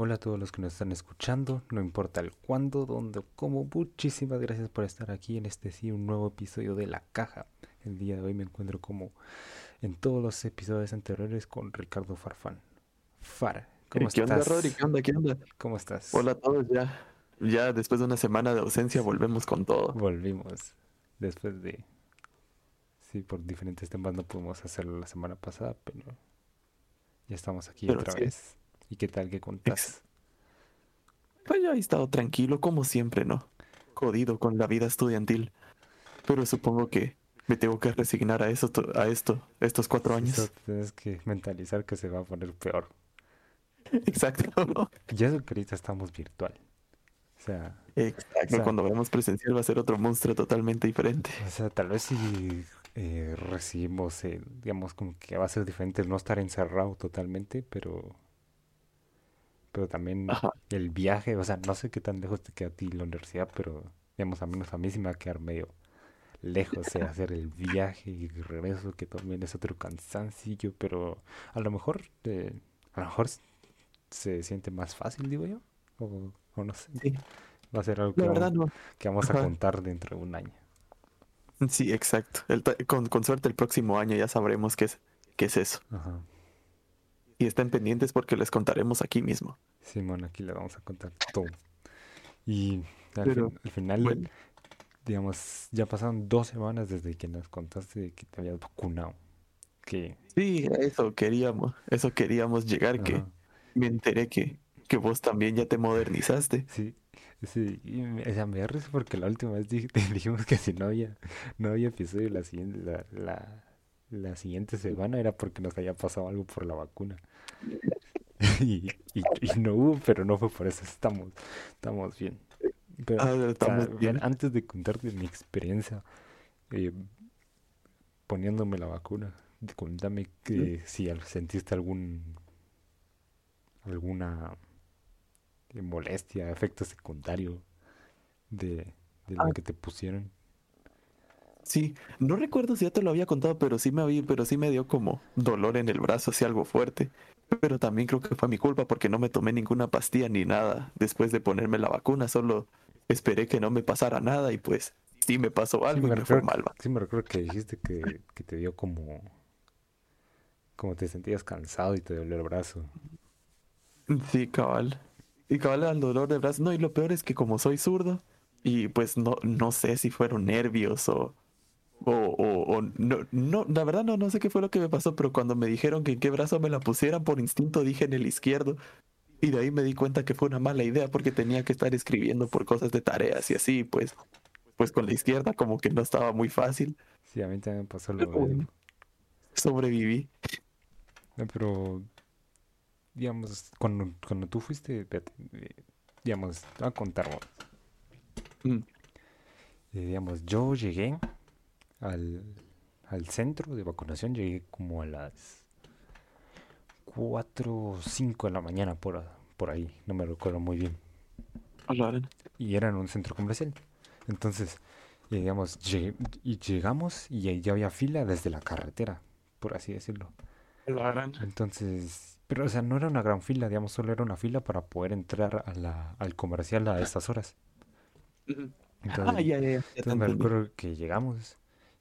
Hola a todos los que nos están escuchando, no importa el cuándo, dónde o cómo, muchísimas gracias por estar aquí en este sí, un nuevo episodio de La Caja. El día de hoy me encuentro como en todos los episodios anteriores con Ricardo Farfán. Far, ¿cómo ¿Qué onda, estás? Rodri? ¿Qué onda? ¿Qué onda? ¿Cómo estás? Hola a todos, ya. Ya después de una semana de ausencia volvemos con todo. Volvimos después de... Sí, por diferentes temas no pudimos hacerlo la semana pasada, pero ya estamos aquí Pero otra sí. vez. ¿Y qué tal? ¿Qué contás? Pues yo he estado tranquilo como siempre, ¿no? Jodido con la vida estudiantil. Pero supongo que me tengo que resignar a eso, to- a esto, estos cuatro años. Eso tienes que mentalizar que se va a poner peor. Exacto. Y eso que ahorita estamos virtual. O sea, Exacto. O sea- Cuando veamos presencial va a ser otro monstruo totalmente diferente. o sea, tal vez si eh, recibimos, eh, digamos, como que va a ser diferente el no estar encerrado totalmente, pero, pero también Ajá. el viaje, o sea, no sé qué tan lejos te queda a ti la universidad, pero, digamos, a menos a mí sí me va a quedar medio lejos de hacer el viaje y regreso, que también es otro cansancillo, pero a lo mejor, eh, a lo mejor se siente más fácil, digo yo, o, o no sé, Sí, va a ser algo que la vamos, verdad no. que vamos a contar dentro de un año. Sí, exacto. El con, con suerte el próximo año ya sabremos qué es, qué es eso. Ajá. Y estén pendientes porque les contaremos aquí mismo. Simón, aquí le vamos a contar todo. Y al, Pero, fin- al final, bueno. digamos, ya pasaron dos semanas desde que nos contaste que te habías vacunado. Que, Sí, eso queríamos, eso queríamos llegar, que me enteré que, que vos también ya te modernizaste. sí, sí, y me, o sea, me da risa porque la última vez dij- te dijimos que si no había, no había episodio la siguiente, la, la, la siguiente semana era porque nos había pasado algo por la vacuna. Y, y, y no hubo, pero no fue por eso, estamos, estamos bien. Pero, Ah, estamos bien, bien. antes de contarte mi experiencia eh, poniéndome la vacuna, contame que si sentiste algún alguna molestia, efecto secundario de, de lo Ah. que te pusieron. Sí, no recuerdo si ya te lo había contado, pero sí me había, pero sí me dio como dolor en el brazo, así algo fuerte. Pero también creo que fue mi culpa porque no me tomé ninguna pastilla ni nada después de ponerme la vacuna, solo esperé que no me pasara nada y pues sí me pasó Sí algo y me me fue mal. va. sí me recuerdo que dijiste que, que te dio como como te sentías cansado y te dolió el brazo. Sí, cabal. Y cabal al dolor de brazo. No, y lo peor es que como soy zurdo, y pues no, no sé si fueron nervios o, o, o, o no, no, la verdad no, no sé qué fue lo que me pasó, pero cuando me dijeron que en qué brazo me la pusieran, por instinto dije en el izquierdo. Y de ahí me di cuenta que fue una mala idea porque tenía que estar escribiendo por cosas de tareas y así, pues, pues con la izquierda como que no estaba muy fácil. Sí, a mí también me pasó lo mismo. bueno, sobreviví. No, Pero, digamos, cuando, cuando tú fuiste, espérate, digamos, a contar, vos. Mm, Eh, digamos, yo llegué al, al centro de vacunación, llegué como a las 4 o 5 de la mañana, por, por ahí, no me recuerdo muy bien. Y era en un centro comercial. Entonces, digamos, llegué- y llegamos y ya había fila desde la carretera, por así decirlo. Entonces, pero o sea, no era una gran fila, digamos, solo era una fila para poder entrar a la, al comercial a estas horas. Ujú. Ah, Entonces, ya, ya, ya, ya te entonces me recuerdo que llegamos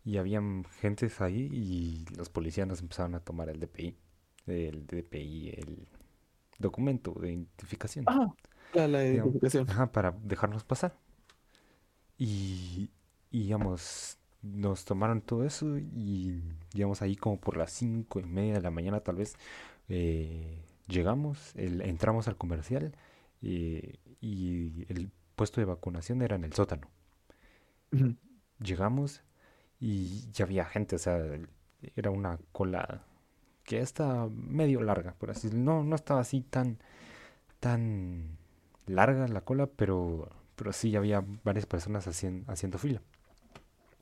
y habían gentes ahí y los policías nos empezaron a tomar el DPI, el DPI, el documento de identificación, Ah, la, la digamos, identificación. ajá, para dejarnos pasar. Y, y digamos, nos tomaron todo eso y digamos ahí como por las cinco y media de la mañana tal vez eh, llegamos, el- entramos al comercial eh, y el puesto de vacunación era en el sótano. Llegamos y ya había gente, o sea, era una cola que está medio larga, por así decirlo. No, no estaba así tan, tan larga la cola, pero, pero sí había varias personas hacien- haciendo fila.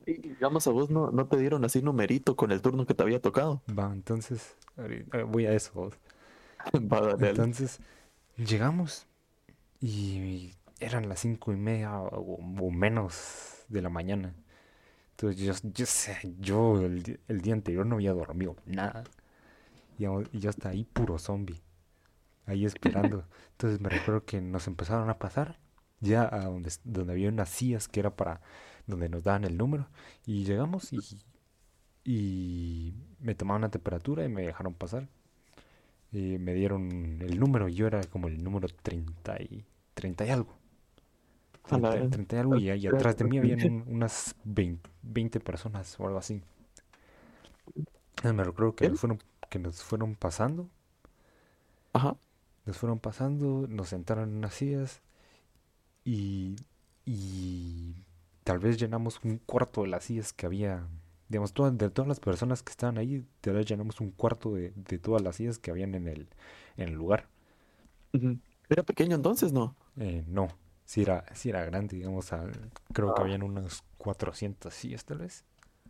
Y digamos, a vos no, no te dieron así numerito con el turno que te había tocado. Va, entonces, eh, voy a eso. vos. Va, dale, dale. Entonces, llegamos y eran las cinco y media o, o menos de la mañana. Entonces, yo, yo sé, yo el, día anterior no había dormido nada. Y yo, y yo hasta ahí puro zombie. ahí esperando. Entonces me recuerdo que nos empezaron a pasar ya a donde, donde había unas sillas que era para donde nos daban el número y llegamos y, y me tomaron la temperatura y me dejaron pasar. Y me dieron el número, yo era como el número 30 y, 30 y algo. A la 30, vez. 30 y algo y, y atrás de mí habían un- unas 20, 20 personas o algo así. Me recuerdo que nos fueron, que nos fueron pasando Ajá. nos fueron pasando, nos sentaron en unas sillas y, y tal vez llenamos un cuarto de las sillas que había, digamos, todas, de todas las personas que estaban ahí, tal vez llenamos un cuarto de, de todas las sillas que habían en el, en el lugar. Era pequeño entonces, ¿no? Eh, no, sí era, sí era grande, digamos, al- creo que Ah. habían unas 400 sillas tal vez.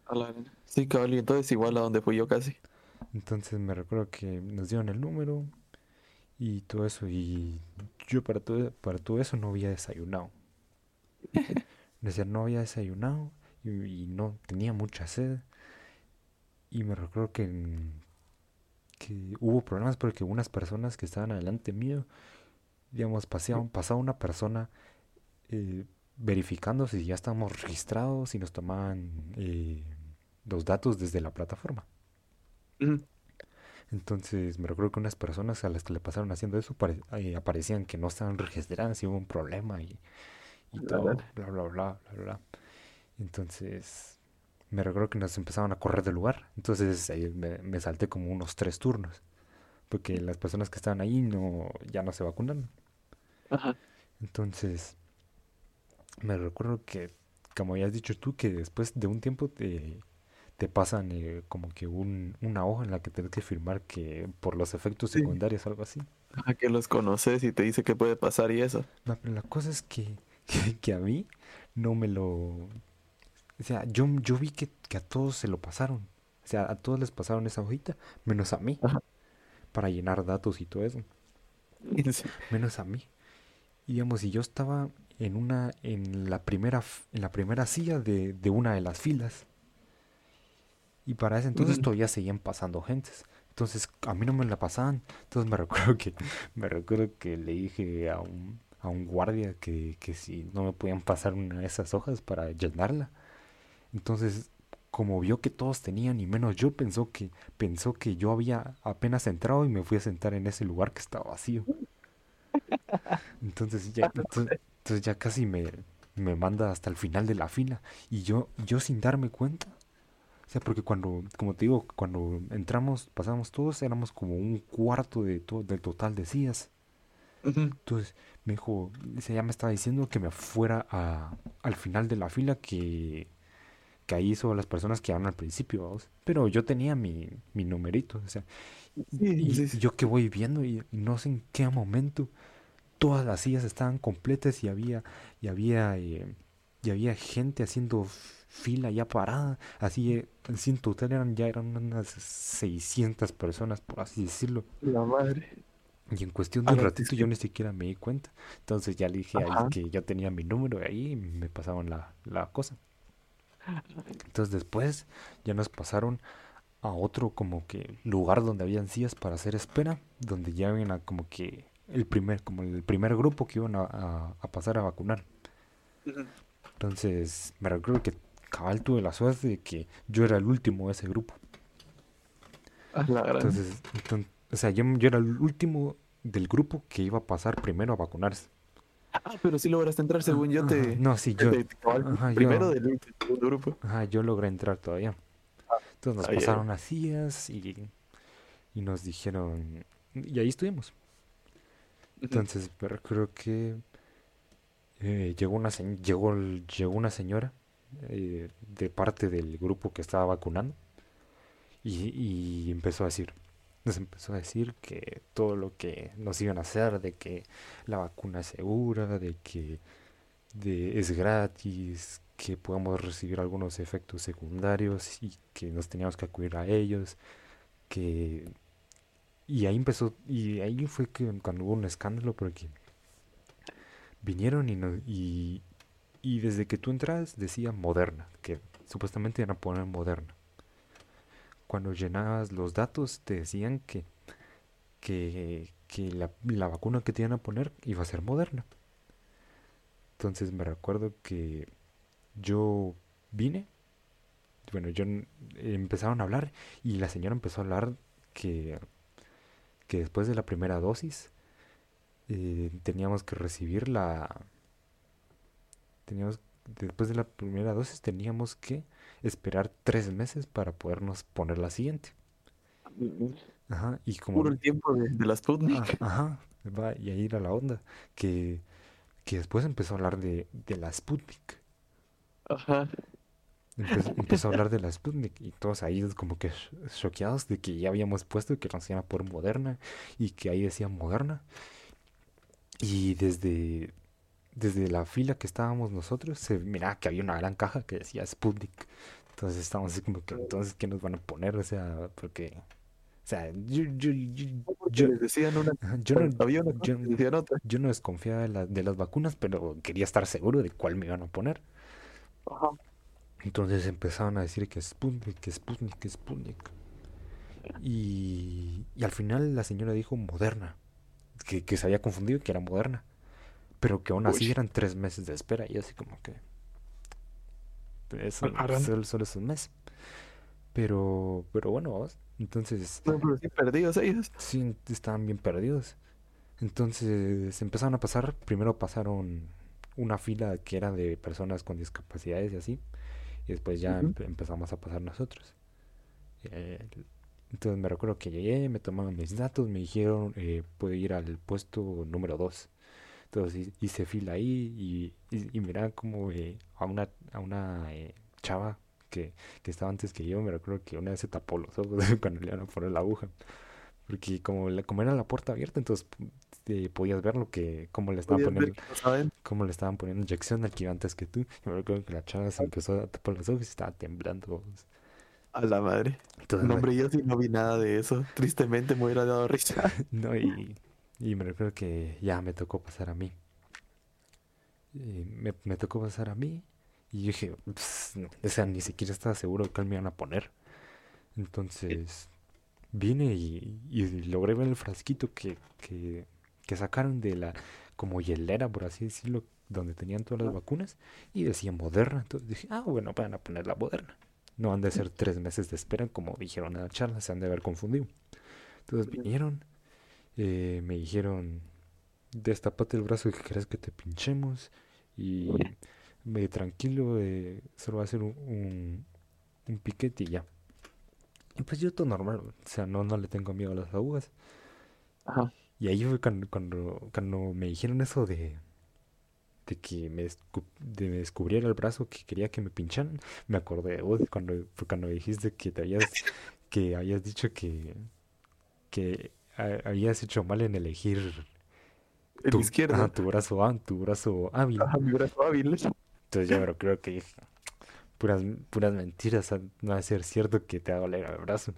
A la. Sí, cabal, y entonces igual a donde fui yo casi. Entonces me recuerdo que nos dieron el número y todo eso. Y yo para todo, para todo eso no había desayunado. Decía, no había desayunado y, y no tenía mucha sed. Y me recuerdo que, que hubo problemas porque unas personas que estaban adelante mío, digamos, pasaba una persona eh, verificando si ya estábamos registrados y nos tomaban eh, los datos desde la plataforma. Entonces me recuerdo que unas personas a las que le pasaron haciendo eso eh, aparecían que no estaban registradas y hubo un problema y, y todo, bla, bla, bla, bla, bla. Entonces me recuerdo que nos empezaron a correr del lugar. Entonces ahí me, me salté como unos tres turnos. Porque las personas que estaban ahí no, ya no se vacunaron. Ajá. Entonces me recuerdo que, como habías dicho tú, que después de un tiempo te, te pasan eh, como que un, una hoja en la que tienes que firmar que por los efectos Sí. secundarios o algo así. Ajá, que los conoces y te dice qué puede pasar y eso. No, pero la cosa es que, que, que a mí no me lo... O sea, yo, yo vi que, que a todos se lo pasaron. O sea, a todos les pasaron esa hojita, menos a mí, Ajá. Para llenar datos y todo eso. Menos a mí. Y digamos, y yo estaba en una, en la primera, en la primera silla de, de una de las filas. Y para ese entonces Ujú. todavía seguían pasando gentes. Entonces a mí no me la pasaban. Entonces me recuerdo que, me recuerdo que le dije a un, a un guardia que, que si no me podían pasar una de esas hojas para llenarla. Entonces, como vio que todos tenían y menos yo, pensó que, pensó que yo había apenas entrado y me fui a sentar en ese lugar que estaba vacío. Entonces ya, entonces, entonces ya casi me, me manda hasta el final de la fila. Y yo, yo sin darme cuenta. O sea, porque cuando, como te digo, cuando entramos, pasamos todos, éramos como un cuarto de to- del total de sillas. Entonces me dijo, ya me estaba diciendo que me fuera a, al final de la fila que, que ahí son las personas que van al principio, ¿vamos? Pero yo tenía mi, mi numerito, o sea, Sí, y, sí, y sí. yo que voy viendo y, no sé en qué momento todas las sillas estaban completas y había y había eh, y había gente haciendo fila ya parada así eh, en total eran ya eran unas 600 personas por así decirlo La madre. y en cuestión de A un ratito sí. yo ni siquiera me di cuenta entonces ya le dije a él Ajá. que ya tenía mi número ahí y me pasaban la, la cosa entonces después ya nos pasaron a otro como que lugar donde habían sillas para hacer espera, donde ya a como que el primer, como el primer grupo que iban a, a- a pasar a vacunar. Entonces me recuerdo que cabal tuve la suerte de que yo era el último de ese grupo. Entonces, enton- o sea, yo, yo era el último del grupo que iba a pasar primero a vacunarse. Ah, pero sí lograste entrar según yo te... No, sí, yo, te- ajá, primero del del segundo grupo. Ajá, yo logré entrar todavía. Entonces nos Ah, ya, ya. pasaron las sillas y, y nos dijeron, y ahí estuvimos. Entonces me recuerdo que eh, llegó una se- llegó, llegó una señora eh, de parte del grupo que estaba vacunando y, y empezó a decir, nos empezó a decir que todo lo que nos iban a hacer, de que la vacuna es segura, de que es gratis, que podamos recibir algunos efectos secundarios y que nos teníamos que acudir a ellos, que y ahí empezó, y ahí fue que cuando hubo un escándalo porque vinieron y, no- y, y desde que tú entras decía Moderna, que supuestamente iban a poner Moderna. Cuando llenabas los datos te decían que, que, que la, la vacuna que te iban a poner iba a ser moderna. Entonces me recuerdo que yo vine, bueno, yo empezaron a hablar y la señora empezó a hablar que, que después de la primera dosis eh, teníamos que recibir la, teníamos, después de la primera dosis teníamos que esperar tres meses para podernos poner la siguiente. Ajá, y como, Puro el tiempo de, de la ah, Sputnik. ajá, va, y ahí era la onda, que, que después empezó a hablar de, de la Sputnik. Ajá. Empezó, empezó a hablar de la Sputnik y todos ahí como que choqueados de que ya habíamos puesto que nos iban a por Moderna y que ahí decía Moderna. Y desde, desde la fila que estábamos nosotros se miraba que había una gran caja que decía Sputnik. Entonces estábamos así como que entonces ¿qué nos van a poner? O sea, porque, o sea, yo, yo, yo, les decían una yo no, había una yo, decían otra. yo no desconfiaba de, la- de las vacunas, pero quería estar seguro de cuál me iban a poner. Ajá. Entonces empezaron a decir que Sputnik, que Sputnik, que Sputnik. Y, y al final la señora dijo Moderna, que, que se había confundido que era Moderna, pero que aún así Uy. eran tres meses de espera y así como que eso solo, solo es un mes. Pero, pero bueno, vamos, entonces No, pero sí perdidos ellos. sí estaban bien perdidos. Entonces empezaron a pasar, primero pasaron una fila que era de personas con discapacidades y así, y después ya empezamos a pasar nosotros. Eh, entonces me recuerdo que llegué, me tomaron mis datos, me dijeron, eh, puedo ir al puesto número 2. Entonces hi- hice fila ahí y, y, y miraba como eh, a una, a una eh, chava que, que estaba antes que yo, me recuerdo que una vez se tapó los ojos cuando le iban a poner la aguja. Porque como, la- como era la puerta abierta, entonces eh, podías ver lo que, cómo le estaban poniendo, cómo le estaban poniendo inyección al que iba antes que tú. Y me recuerdo que la chava se empezó a tapar los ojos y estaba temblando. A la madre. Entonces, No, hombre, yo sí no vi nada de eso. Tristemente me hubiera dado risa. no, y, y me recuerdo que ya me tocó pasar a mí. Y me, me tocó pasar a mí. Y yo dije, "Ps, no", o sea, ni siquiera estaba seguro de cuál me iban a poner. Entonces vine y, y logré ver el frasquito que, que, que sacaron de la, como hielera, por así decirlo, donde tenían todas las vacunas. Y decía Moderna. Entonces dije, ah, bueno, van a poner la Moderna. No han de ser tres meses de espera, como dijeron en la charla, se han de haber confundido. Entonces vinieron, eh, me dijeron, destapate el brazo que querés que te pinchemos y me tranquilo, eh, solo va a ser un, un, un piquete y ya. Y pues yo todo normal, o sea, no, no le tengo miedo a las agujas. Ajá. Y ahí fue cuando, cuando, cuando me dijeron eso de, de que me, de me descubriera el brazo que quería que me pincharan, me acordé de vos cuando, fue cuando dijiste que te habías, que habías dicho que, que habías hecho mal en elegir El tu, izquierdo. ajá, tu brazo, há- tu brazo hábil. Ajá, mi brazo hábil. Entonces yo pero creo que puras, puras mentiras, ah, no va a ser cierto que te va a doler el brazo.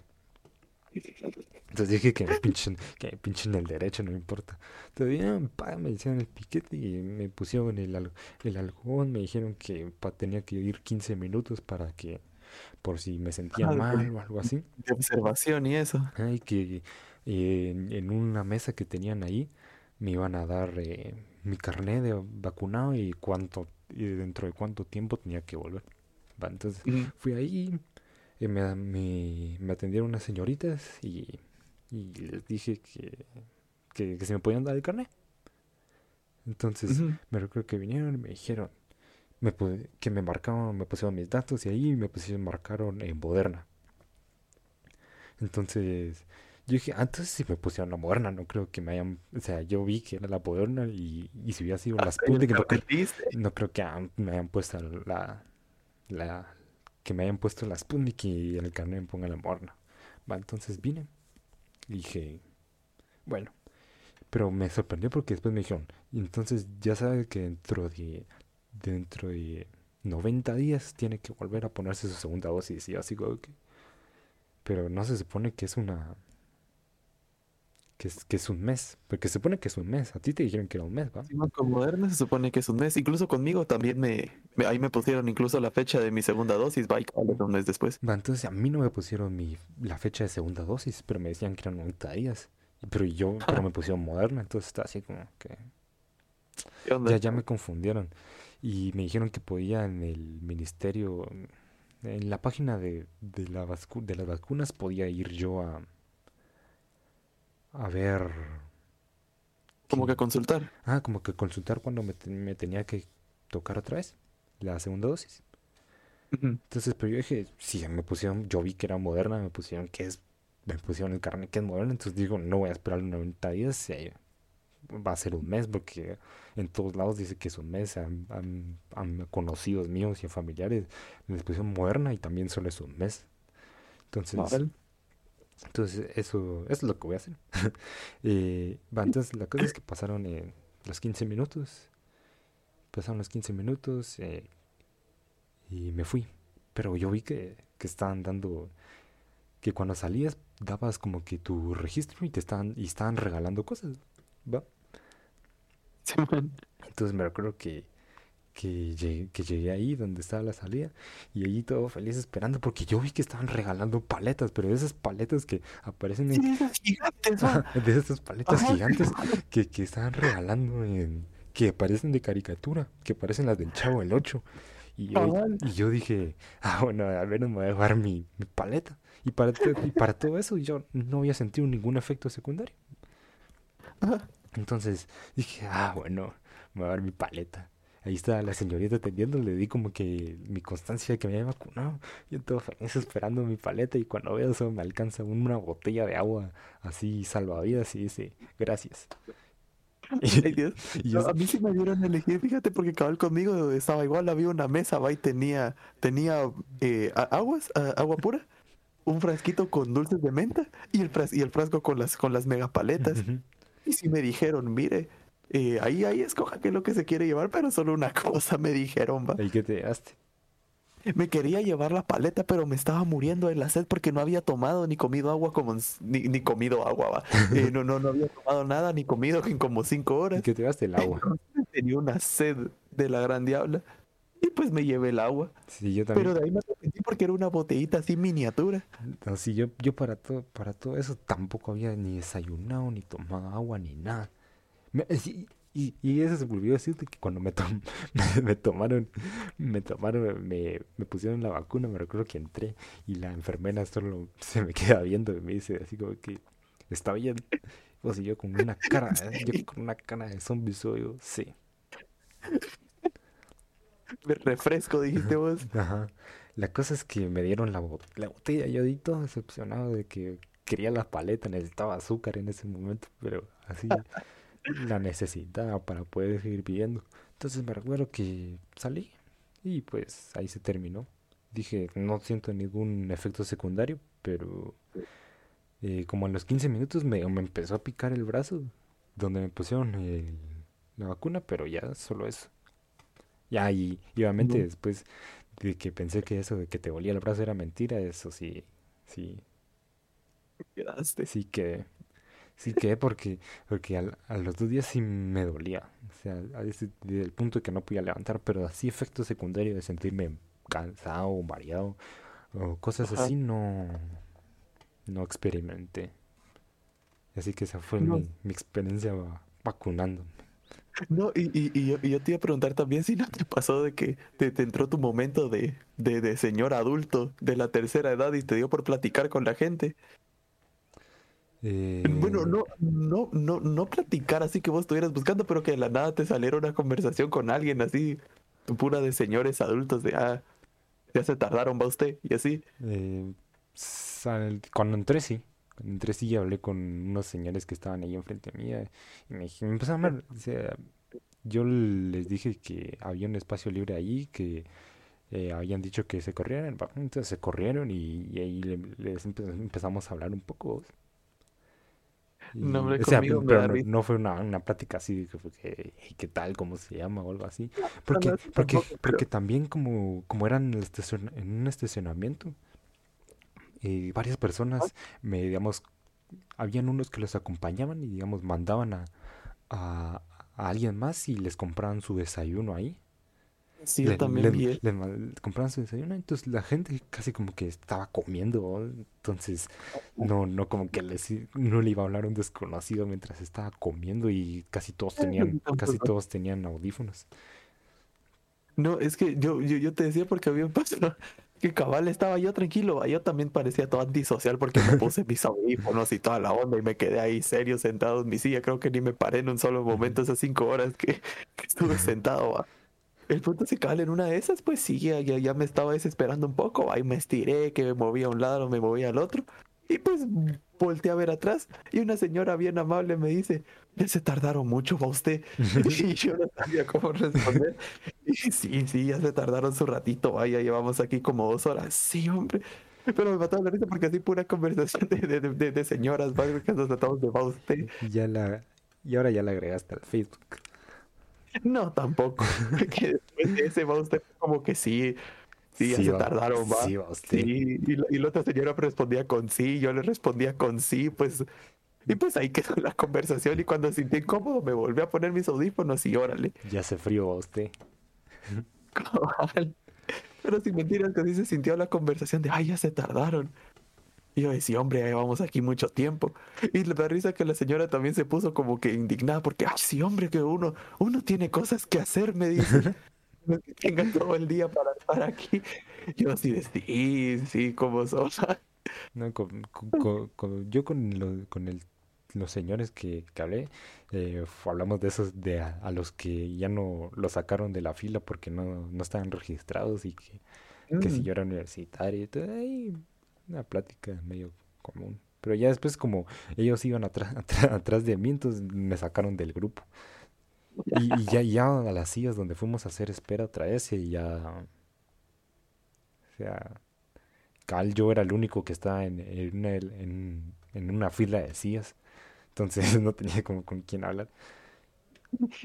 Entonces dije que me pinchen, que me pinchen el derecho, no me importa. Entonces ya, me hicieron el piquete y me pusieron el, el algodón, me dijeron que pa, tenía que ir 15 minutos para que, por si me sentía Ah, mal o algo así. De observación y eso. Ay, que eh, en, en una mesa que tenían ahí me iban a dar eh, mi carnet de vacunado y cuánto, y dentro de cuánto tiempo tenía que volver. Va, entonces fui ahí, eh, me, me, me atendieron unas señoritas y, y les dije que, que, que si me podían dar el carnet. Entonces me recuerdo que vinieron y me dijeron me que me marcaron, me pusieron mis datos y ahí me pusieron, marcaron en Moderna. Entonces yo dije, ah, entonces si me pusieron la Moderna, no creo que me hayan, o sea, yo vi que era la Moderna y, y si hubiera sido la ahí el Sputnik, no, creo- no creo que han- me hayan puesto la, la, que me hayan puesto la Sputnik y en el carnet me pongan la Moderna. Va, entonces vine y dije, bueno, pero me sorprendió porque después me dijeron, "Y entonces ya sabe que dentro de, dentro de 90 días tiene que volver a ponerse su segunda dosis. Y yo así que, pero no se supone que es una, que es, que es un mes, porque se supone que es un mes. A ti te dijeron que era un mes, ¿va? Encima con Moderna se supone que es un mes. Incluso conmigo también me, me- ahí me pusieron incluso la fecha de mi segunda dosis. Va, y un mes después. Va, entonces a mí no me pusieron mi, la fecha de segunda dosis, pero me decían que eran 90 días. Pero yo, pero me pusieron Moderna, entonces está así como que ¿Qué onda? ya, ya me confundieron. Y me dijeron que podía en el ministerio, en la página de, de, la de las vacunas, podía ir yo a, a ver, Como que consultar. ah, como que consultar cuando me, te- me tenía que tocar otra vez la segunda dosis. Entonces, pero yo dije, si me pusieron, yo vi que era moderna, me pusieron que es, me pusieron el carnet que es moderna, entonces digo, no voy a esperar los 90 días, va a ser un mes, porque en todos lados dice que es un mes, a, a- a conocidos míos y a familiares les pusieron moderna y también solo es un mes. Entonces, Vale. Entonces eso, eso es lo que voy a hacer. Eh, va, entonces la cosa es que pasaron eh, los 15 minutos, pasaron los 15 minutos eh, y me fui. Pero yo vi que, que estaban dando, que cuando salías dabas como que tu registro y te estaban, y estaban regalando cosas, ¿va? Entonces me recuerdo que, que llegué, que llegué ahí donde estaba la salida y allí todo feliz esperando porque yo vi que estaban regalando paletas, pero de esas paletas que aparecen Sí, en, esas gigantes, de esas paletas Ajá. gigantes que, que estaban regalando en, que parecen de caricatura, que parecen las del Chavo el 8. Y yo, Cabal. y yo dije, ah, bueno, al menos me voy a llevar mi, mi paleta. Y para, y para todo eso yo no había sentido ningún efecto secundario. Entonces dije, ah, bueno, me voy a dar mi paleta. Ahí está la señorita atendiendo, le di como que mi constancia de que me había vacunado. Yo todo feliz esperando mi paleta y cuando veo eso me alcanza una botella de agua así salvavidas y dice, gracias. Ay, Y, Dios. y No, yo, a mí sí me dieron a elegir, fíjate, porque cabal conmigo estaba igual, había una mesa, va, y tenía, tenía eh, aguas, a- agua pura, un frasquito con dulces de menta y el, fras- y el frasco con las, con las megapaletas. Ujú. Y sí me dijeron, mire, eh, ahí, ahí escoja qué es lo que se quiere llevar, pero solo una cosa me dijeron, va. ¿Y qué te llevaste? Me quería llevar la paleta, pero me estaba muriendo de la sed porque no había tomado ni comido agua como ni, ni comido agua, va. Eh, no, no, no había tomado nada ni comido en como cinco ¿Y horas. qué te llevaste? El agua. Tenía una sed de la gran diabla. Y pues me llevé el agua. Sí, yo Pero también. de ahí me arrepentí porque era una botellita así miniatura. No, sí, yo, yo para todo, para todo eso tampoco había ni desayunado, ni tomado agua, ni nada. Me- eh, sí, y, y eso se me olvidó decirte que cuando me, tom- me, me tomaron, me tomaron, me, me pusieron la vacuna, me recuerdo que entré y la enfermera solo se me queda viendo y me dice así como que está bien. Pues y yo con una cara, ¿eh? yo con una cara de zombie soy yo, sí. Me refresco, dijiste vos. Ajá. La cosa es que me dieron la, bot- la botella, yo di todo decepcionado de que quería la paleta, necesitaba azúcar en ese momento, pero así la necesitaba para poder seguir viviendo. Entonces me recuerdo que salí y pues ahí se terminó. Dije, no siento ningún efecto secundario, pero eh, como a los 15 minutos me, me empezó a picar el brazo donde me pusieron el- la vacuna, pero ya solo eso. Ya, y, y obviamente No. después de que pensé que eso de que te dolía el brazo era mentira, eso sí, sí, Quedaste. sí que, sí que porque, porque al- a los dos días sí me dolía, o sea, desde el punto de que no podía levantar, pero así efecto secundario de sentirme cansado mareado o cosas Ajá. así no, no experimenté. Así que esa fue No. mi, mi experiencia va- vacunándome. No, y, y, y yo, y yo te iba a preguntar también si no te pasó de que te, te entró tu momento de, de, de señor adulto de la tercera edad y te dio por platicar con la gente. Bueno, Eh, no, no, no, no platicar así que vos estuvieras buscando, pero que de la nada te saliera una conversación con alguien así, pura de señores adultos, de ah, ya se tardaron, va usted, y así. Eh, cuando entré sí, cuando entré sí hablé con unos señores que estaban ahí enfrente mía y me, me empezaron a hablar, o sea, yo les dije que había un espacio libre ahí, que eh, habían dicho que se corrieran, entonces se corrieron y, y ahí le- les empe- empezamos a hablar un poco. No, Y, hombre, o sea, conmigo pero no, fue una, una plática así de que, fue que, "Hey, ¿qué tal? ¿Cómo se llama? o algo así. Porque, no, porque, tampoco, pero- porque también como, como eran en, el estacion- en un estacionamiento, eh, varias personas, me, digamos, habían unos que los acompañaban y, digamos, mandaban a, a, a alguien más y les compraban su desayuno ahí. Sí, yo también le- vi le compraron su desayuno, entonces la gente casi como que estaba comiendo, entonces no, no como que les, no le iba a hablar a un desconocido mientras estaba comiendo y casi todos tenían, casi todos tenían audífonos. No, es que yo, yo, yo te decía porque había pasado que cabal estaba yo tranquilo, yo también parecía todo antisocial porque me puse mis audífonos y toda la onda y me quedé ahí serio sentado en mi silla, creo que ni me paré en un solo momento esas cinco horas que, que estuve sentado. va. El punto es que cabal en una de esas, pues sí, ya, ya, me estaba desesperando un poco, ahí me estiré, que me movía a un lado, me movía al otro, y pues volteé a ver atrás y una señora bien amable me dice, ya se tardaron mucho, va usted. y yo no sabía cómo responder. Y sí, sí, ya se tardaron su ratito, vaya, llevamos aquí como dos horas. Sí, hombre. Pero me mataba la risa porque así pura conversación de, de, de, de señoras, que nos tratamos de va usted. Ya la, y ahora ya la agregaste al Facebook. No, tampoco. Que después de ese va usted como que sí, sí, ya Sí, se tardaron, va. sí, va usted. Sí, y la, y la otra señora respondía con sí, yo le respondía con sí, pues. Y pues ahí quedó la conversación y cuando sentí incómodo me volví a poner mis audífonos y órale. Ya hace frío va usted. Pero sin mentiras que así se sintió la conversación de, ay, ya se tardaron. Y yo decía, hombre, llevamos aquí mucho tiempo. Y le da risa que la señora también se puso como que indignada porque, ay, sí, hombre, que uno, uno tiene cosas que hacer, me dice. No es que tenga todo el día para estar aquí. Yo así de, sí, sí, como son. No, con- con- con- con- yo con, lo- con el- los señores que, que hablé, eh, hablamos de esos de a, a los que ya no los sacaron de la fila porque no, no estaban registrados y que, que si Mm. yo era universitario y todo, ahí una plática medio común. Pero ya después como ellos iban atrás, atrás, atrás de mí, entonces me sacaron del grupo. Y, y ya, ya a las sillas donde fuimos a hacer espera otra vez y ya... O sea, Cal, yo era el único que estaba en, en una, en, en una fila de sillas. Entonces no tenía como con quién hablar.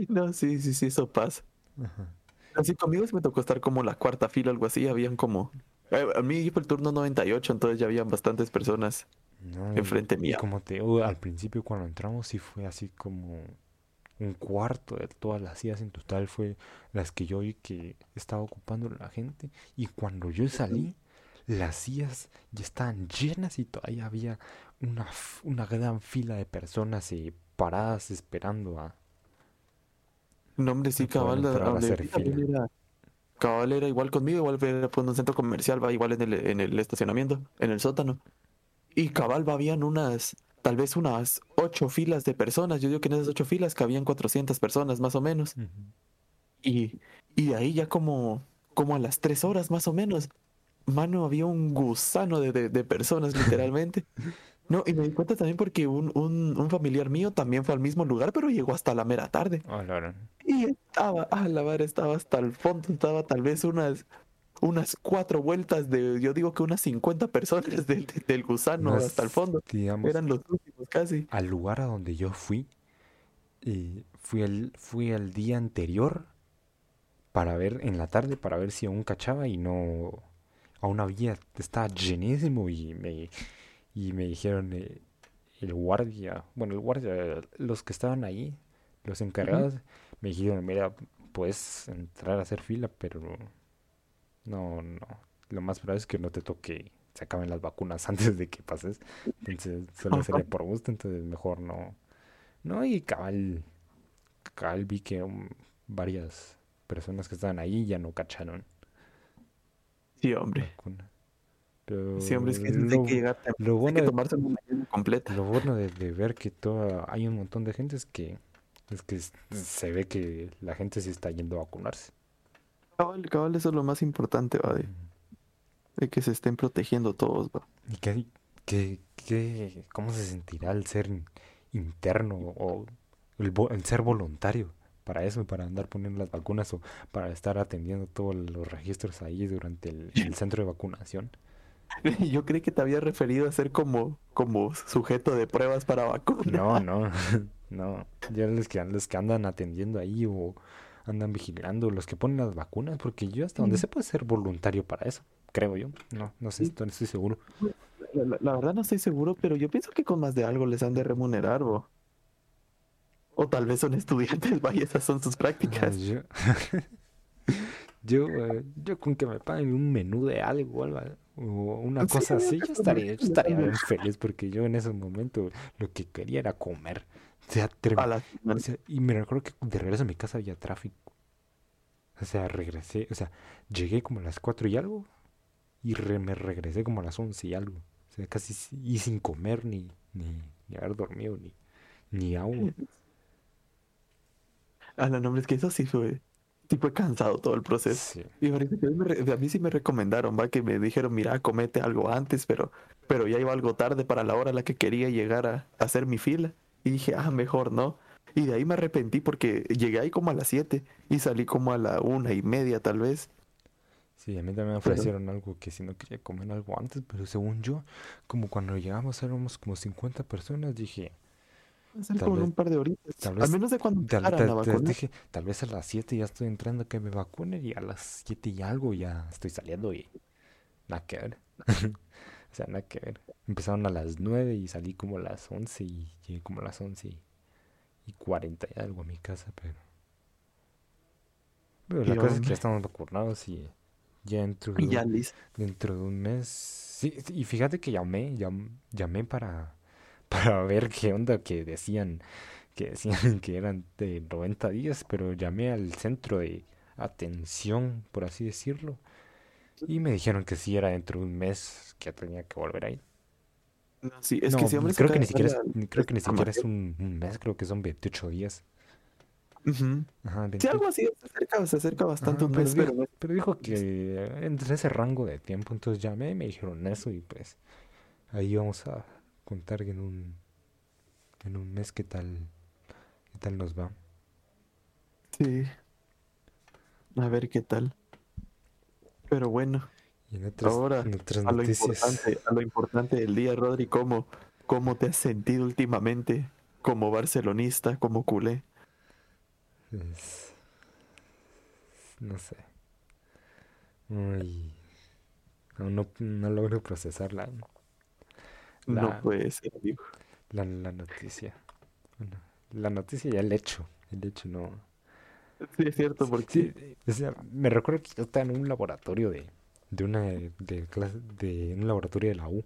No, sí, sí, sí, eso pasa. Ajá. Así conmigo me tocó estar como la cuarta fila, algo así. Habían como. Eh, A mí fue el turno 98, entonces ya habían bastantes personas No, enfrente mía. como te digo, al principio cuando entramos sí fue así como un cuarto de todas las sillas en total fue las que yo vi que estaba ocupando la gente. Y cuando yo salí, las sillas ya estaban llenas y todavía había una, una gran fila de personas eh, paradas esperando a... No, hombre, sí, cabal, a hacer fila. era, cabal era igual conmigo, igual era por un centro comercial, va igual en el, en el estacionamiento, en el sótano. Y cabal, va, habían unas, tal vez unas ocho filas de personas. Yo digo que en esas ocho filas cabían 400 personas más o menos. Ujú. Y, y de ahí ya como, como a las tres horas más o menos, mano, había un gusano de, de, de personas literalmente. No, y me di cuenta también porque un, un, un familiar mío también fue al mismo lugar, pero llegó hasta la mera tarde. Ah. Y estaba, ah, la estaba hasta el fondo, estaba tal vez unas, unas cuatro vueltas de, yo digo que unas 50 personas del, del gusano No hasta el fondo. digamos, Eran los últimos casi. al lugar a donde yo fui, eh, fui el, fui el día anterior para ver, en la tarde, para ver si aún cachaba y no, aún había, estaba llenísimo y me, y me dijeron, eh, el guardia, bueno, el guardia, los que estaban ahí, los encargados, me dijeron, mira, puedes entrar a hacer fila, pero no, no, lo más probable es que no te toque, se acaben las vacunas antes de que pases, entonces solo sería por gusto, entonces mejor no, no, y cabal, cabal vi que um, varias personas que estaban ahí ya no cacharon Sí, hombre. vacuna. Pero Sí, hombre, es que hay lo, que llegar temprano, lo hay bueno que de, tomarse una mañana completa. lo bueno de, de ver que toda, hay un montón de gente es que es que se ve que la gente se está yendo a vacunarse. Cabal, cabal, eso es lo más importante, va, de, de que se estén protegiendo todos, va. ¿Y qué, qué, qué- cómo se sentirá el ser in- interno o el, el ser voluntario para eso, para andar poniendo las vacunas o para estar atendiendo todos los registros ahí durante el, el centro de vacunación? Yo creí que te había referido a ser como, como sujeto de pruebas para vacuna. No, no, no. Ya los que, los que andan atendiendo ahí o andan vigilando, los que ponen las vacunas, porque yo hasta donde Mm. se puede ser voluntario para eso, creo yo. No, no sé, Sí. estoy, seguro. La, la- la verdad no estoy seguro, pero yo pienso que con más de algo les han de remunerar, o, o tal vez son estudiantes, vaya, esas son sus prácticas. Yo, Yo, eh, yo con que me paguen un menú de algo algo, o una cosa así, yo estaría, yo estaría bien feliz porque yo en ese momento lo que quería era comer. O sea, o sea, y me recuerdo que de regreso a mi casa había tráfico. O sea, regresé, o sea, llegué como a las 4 y algo y re- me regresé como a las 11 y algo. O sea, casi si- y sin comer ni, ni, ni haber dormido ni, ni agua. A la nombre es que eso sí fue, sí fue cansado todo el proceso. Sí. Y que a mí sí me recomendaron, va, que me dijeron, mira, comete algo antes, pero, pero ya iba algo tarde para la hora a la que quería llegar a, a hacer mi fila. Y dije, ah, mejor no. Y de ahí me arrepentí porque llegué ahí como a las 7 y salí como a la una y media tal vez. Sí, a mí también me Pero- ofrecieron algo que si no quería comer algo antes, pero según yo, como cuando llegamos éramos como 50 personas, dije, A ser Tal como en vez- un par de horitas. tal Al vez- menos de cuando tal, tal- a tal- vacunar. dije, tal vez a las 7 ya estoy entrando que me vacunen y a las 7 y algo ya estoy saliendo y nada que ver. O sea, nada que ver. Empezaron a las 9 y salí como a las 11 y llegué como a las 11 y, y 40 y algo a mi casa, pero... Pero la Y cosa es que ya estamos vacunados y ya dentro de, ya dentro de un mes... Sí, y fíjate que llamé, llam- llamé para, para ver qué onda, que decían que decían que eran de 90 días, pero llamé al centro de atención, por así decirlo, y me dijeron que sí era dentro de un mes que tenía que volver a ir. No, sí, es No, que creo que ni siquiera es, creo que ni siquiera es un, un mes, creo que son 28 días. Ujú. Ajá, Sí, 28 algo así, se acerca, se acerca bastante Ajá, un pero mes, dijo, pero pero dijo que entre ese rango de tiempo, entonces llamé y me dijeron eso y pues ahí vamos a contar en un en un mes qué tal qué tal nos va. sí. A ver qué tal. Pero bueno, Y en otras, ahora en otras a lo importante, a lo importante del día, Rodri, ¿cómo, cómo te has sentido últimamente como barcelonista, como culé? es- no sé. No, no logro procesar la, No puede ser, amigo. la, la noticia. Bueno, la noticia y el hecho. El hecho no. Sí, es cierto, porque Sí, o sea, me recuerdo que yo estaba en un laboratorio de, de una de clase, de un laboratorio de la U.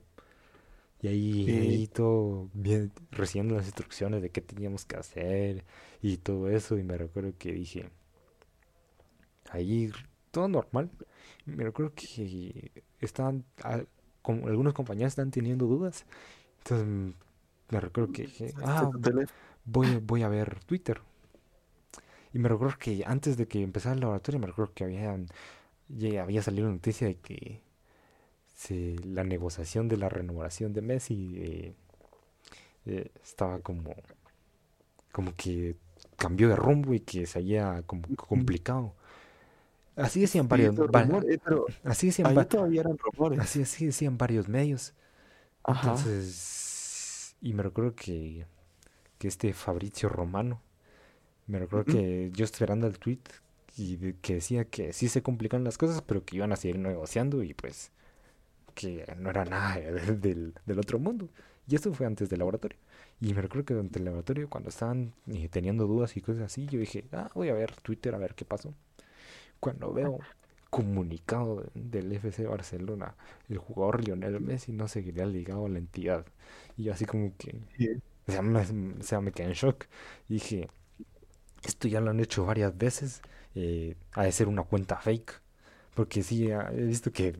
Y ahí, Sí. ahí todo bien, recibiendo las instrucciones de qué teníamos que hacer y todo eso. Y me recuerdo que dije, ahí todo normal. Me recuerdo que estaban, ah, como algunos compañeros están teniendo dudas. Entonces mm, me recuerdo que dije, ah, tu teléfono. voy, voy a ver Twitter. Y me recuerdo que antes de que empezara el laboratorio, me recuerdo que habían, ya había salido la noticia de que se, la negociación de la renovación de Messi eh, eh, estaba como, como que cambió de rumbo y que se había como complicado. Así decían varios, va- rumores, pero así decían, ahí todavía eran rumores. así, así decían varios medios. Ajá. Entonces, y me recuerdo que, que este Fabrizio Romano, me recuerdo Ujú. que yo esperando el tweet y de- que decía que sí se complican las cosas, pero que iban a seguir negociando y pues que no era nada del, del- del otro mundo. Y esto fue antes del laboratorio. Y me recuerdo que durante el laboratorio, cuando estaban eh, teniendo dudas y cosas así, yo dije, ah, voy a ver Twitter a ver qué pasó. Cuando veo comunicado del FC Barcelona, el jugador Lionel Messi no seguiría ligado a la entidad. Y yo así como que, Sí. o sea, me, o sea, me quedé en shock. Y dije, esto ya lo han hecho varias veces, eh, ha de ser una cuenta fake. Porque sí, ah, he visto que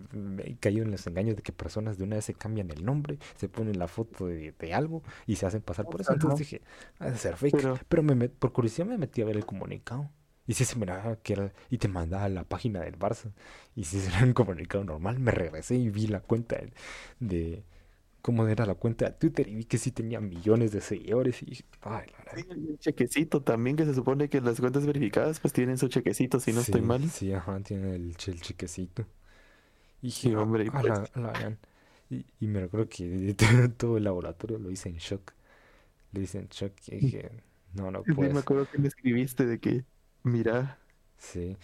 he caído en los engaños de que personas de una vez se cambian el nombre, se ponen la foto de, de algo y se hacen pasar por eso. Entonces dije, ha de ser fake. Pero- Pero me met- por curiosidad me metí a ver el comunicado. Y sí se miraba que era, y te mandaba a la página del Barça. Y si era un comunicado normal, me regresé y vi la cuenta de, de cómo era la cuenta de Twitter y vi que sí tenía millones de seguidores y dije, ay, la Sí, verdad. hay un chequecito también que se supone que las cuentas verificadas pues tienen su chequecito, si no estoy Sí, mal. Sí, ajá, tiene el, ch- el chequecito. Y Sí, dije, "Ah, hombre, y a la- la gran". Y, y me recuerdo que todo el laboratorio lo hice en shock. Lo hice en shock y dije, no, no Sí, puede me ser". acuerdo que me escribiste de que, mira, Sí.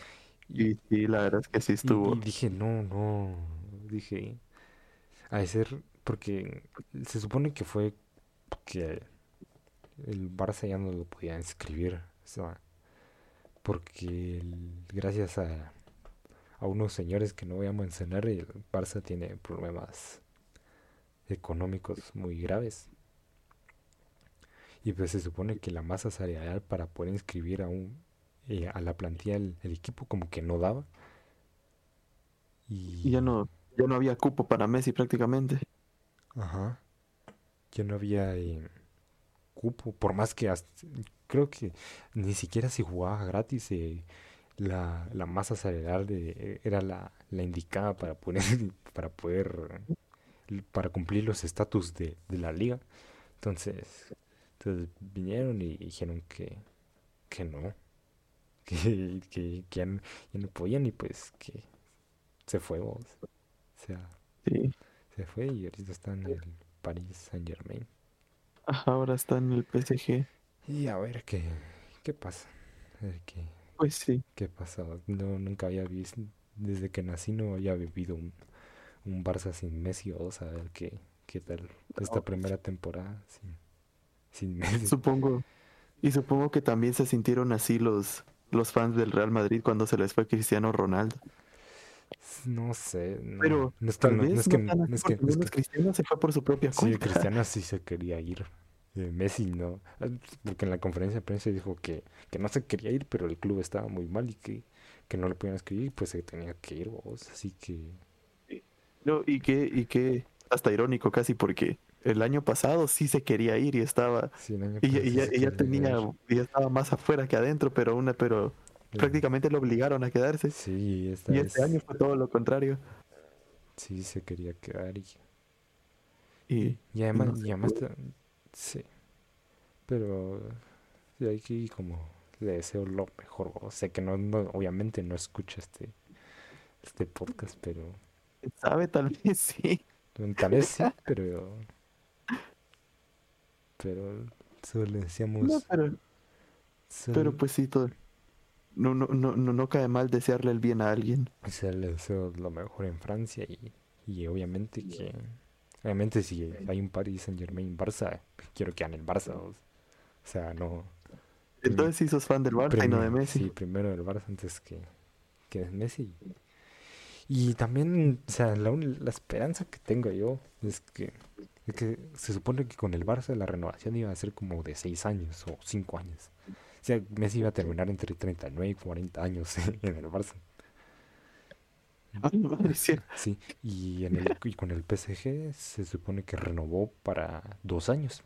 Y, y sí, la verdad es que sí estuvo. y dije, no, no. Dije, ha de ser porque se supone que fue que el Barça ya no lo podía inscribir. O sea, porque el- gracias a, a unos señores que no voy a mencionar, el Barça tiene problemas económicos muy graves. Y pues se supone que la masa salarial para poder inscribir a un eh, a la plantilla el equipo como que no daba. Y ya no, ya no había cupo para Messi prácticamente. Ajá. Ya no había eh, cupo, por más que creo que ni siquiera si jugaba gratis eh, la, la, masa salarial de, era la, la, indicada para poner para poder para cumplir los estatus de, de, la liga. Entonces, entonces vinieron y dijeron que, que no, que, que, ya, no, podían y pues que se fue. O sea, se fue y ahorita está en el Paris Saint Germain. Ahora está en el PSG. Y a ver qué, qué pasa. A ver qué, pues sí. ¿Qué pasa? No, nunca había visto, desde que nací no había vivido un, un Barça sin Messi. Vamos a ver qué, qué tal esta primera temporada sin, sin Messi. Supongo. Y supongo que también se sintieron así los, los fans del Real Madrid cuando se les fue Cristiano Ronaldo. No sé, pero no es que, no, es que, no es que, Cristiano se fue por su propia cuenta. Sí, Cristiano sí se quería ir. Eh, Messi no, ah, porque en la conferencia de prensa dijo que, que no se quería ir, pero el club estaba muy mal y que, que no le podían escribir, pues se tenía que ir, vos, así que... No, y que, y que hasta irónico casi porque el año pasado sí se quería ir y estaba y, ya, tenía ya estaba más afuera que adentro pero una pero prácticamente lo obligaron a quedarse. Sí y este año fue todo lo contrario. Sí se quería quedar y y, y además, y además sí pero sí, hay que como le deseo lo mejor. Sé que no, no obviamente no escucha este este podcast pero sabe tal vez sí. Tal vez sí pero pero solo le decíamos. pero, pues sí, todo. No, no, no, no, cae mal desearle el bien a alguien. O le deseo lo mejor en Francia y, y obviamente que. Obviamente, si hay un Paris Saint Germain Barça, quiero que gane el Barça. O sea, no. Entonces, si sos fan del Barça y no de Messi. Sí, primero del Barça antes que, que de Messi. Y también, o sea, la, la esperanza que tengo yo es que es que se supone que con el Barça la renovación iba a ser como de 6 años o 5 años. O sea, Messi iba a terminar entre 39 y 40 años en el Barça. Sí, y, en el, y con el PSG se supone que renovó para dos años.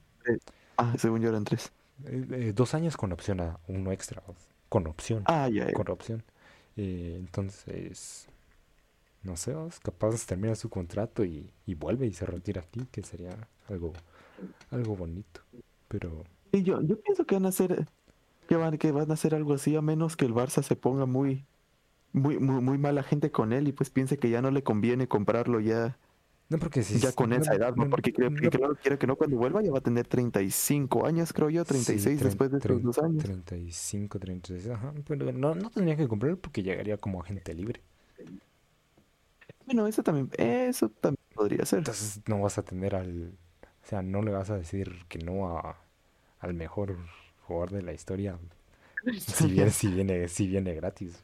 Ah, según yo eran tres. Eh, eh, dos años con opción a uno extra. Con opción. Ah, ya, Con opción. Eh, entonces, no sé, capaz termina su contrato y, y, vuelve y se retira aquí, que sería algo, algo bonito. Pero. Y yo, yo pienso que van a hacer, que van, que van a hacer algo así, a menos que el Barça se ponga muy, muy, muy, muy mala gente con él y pues piense que ya no le conviene comprarlo ya. No, porque si ya con esa edad, ¿no? Porque creo, que no cuando vuelva ya va a tener 35 años, creo yo, 36 después de estos dos años. 35, 36, ajá. Pero no, no tendría que comprarlo porque llegaría como agente libre. Bueno, eso también, eso también podría ser. Entonces no vas a tener al, o sea, no le vas a decir que no a, al mejor jugador de la historia, si viene, si viene, si viene gratis.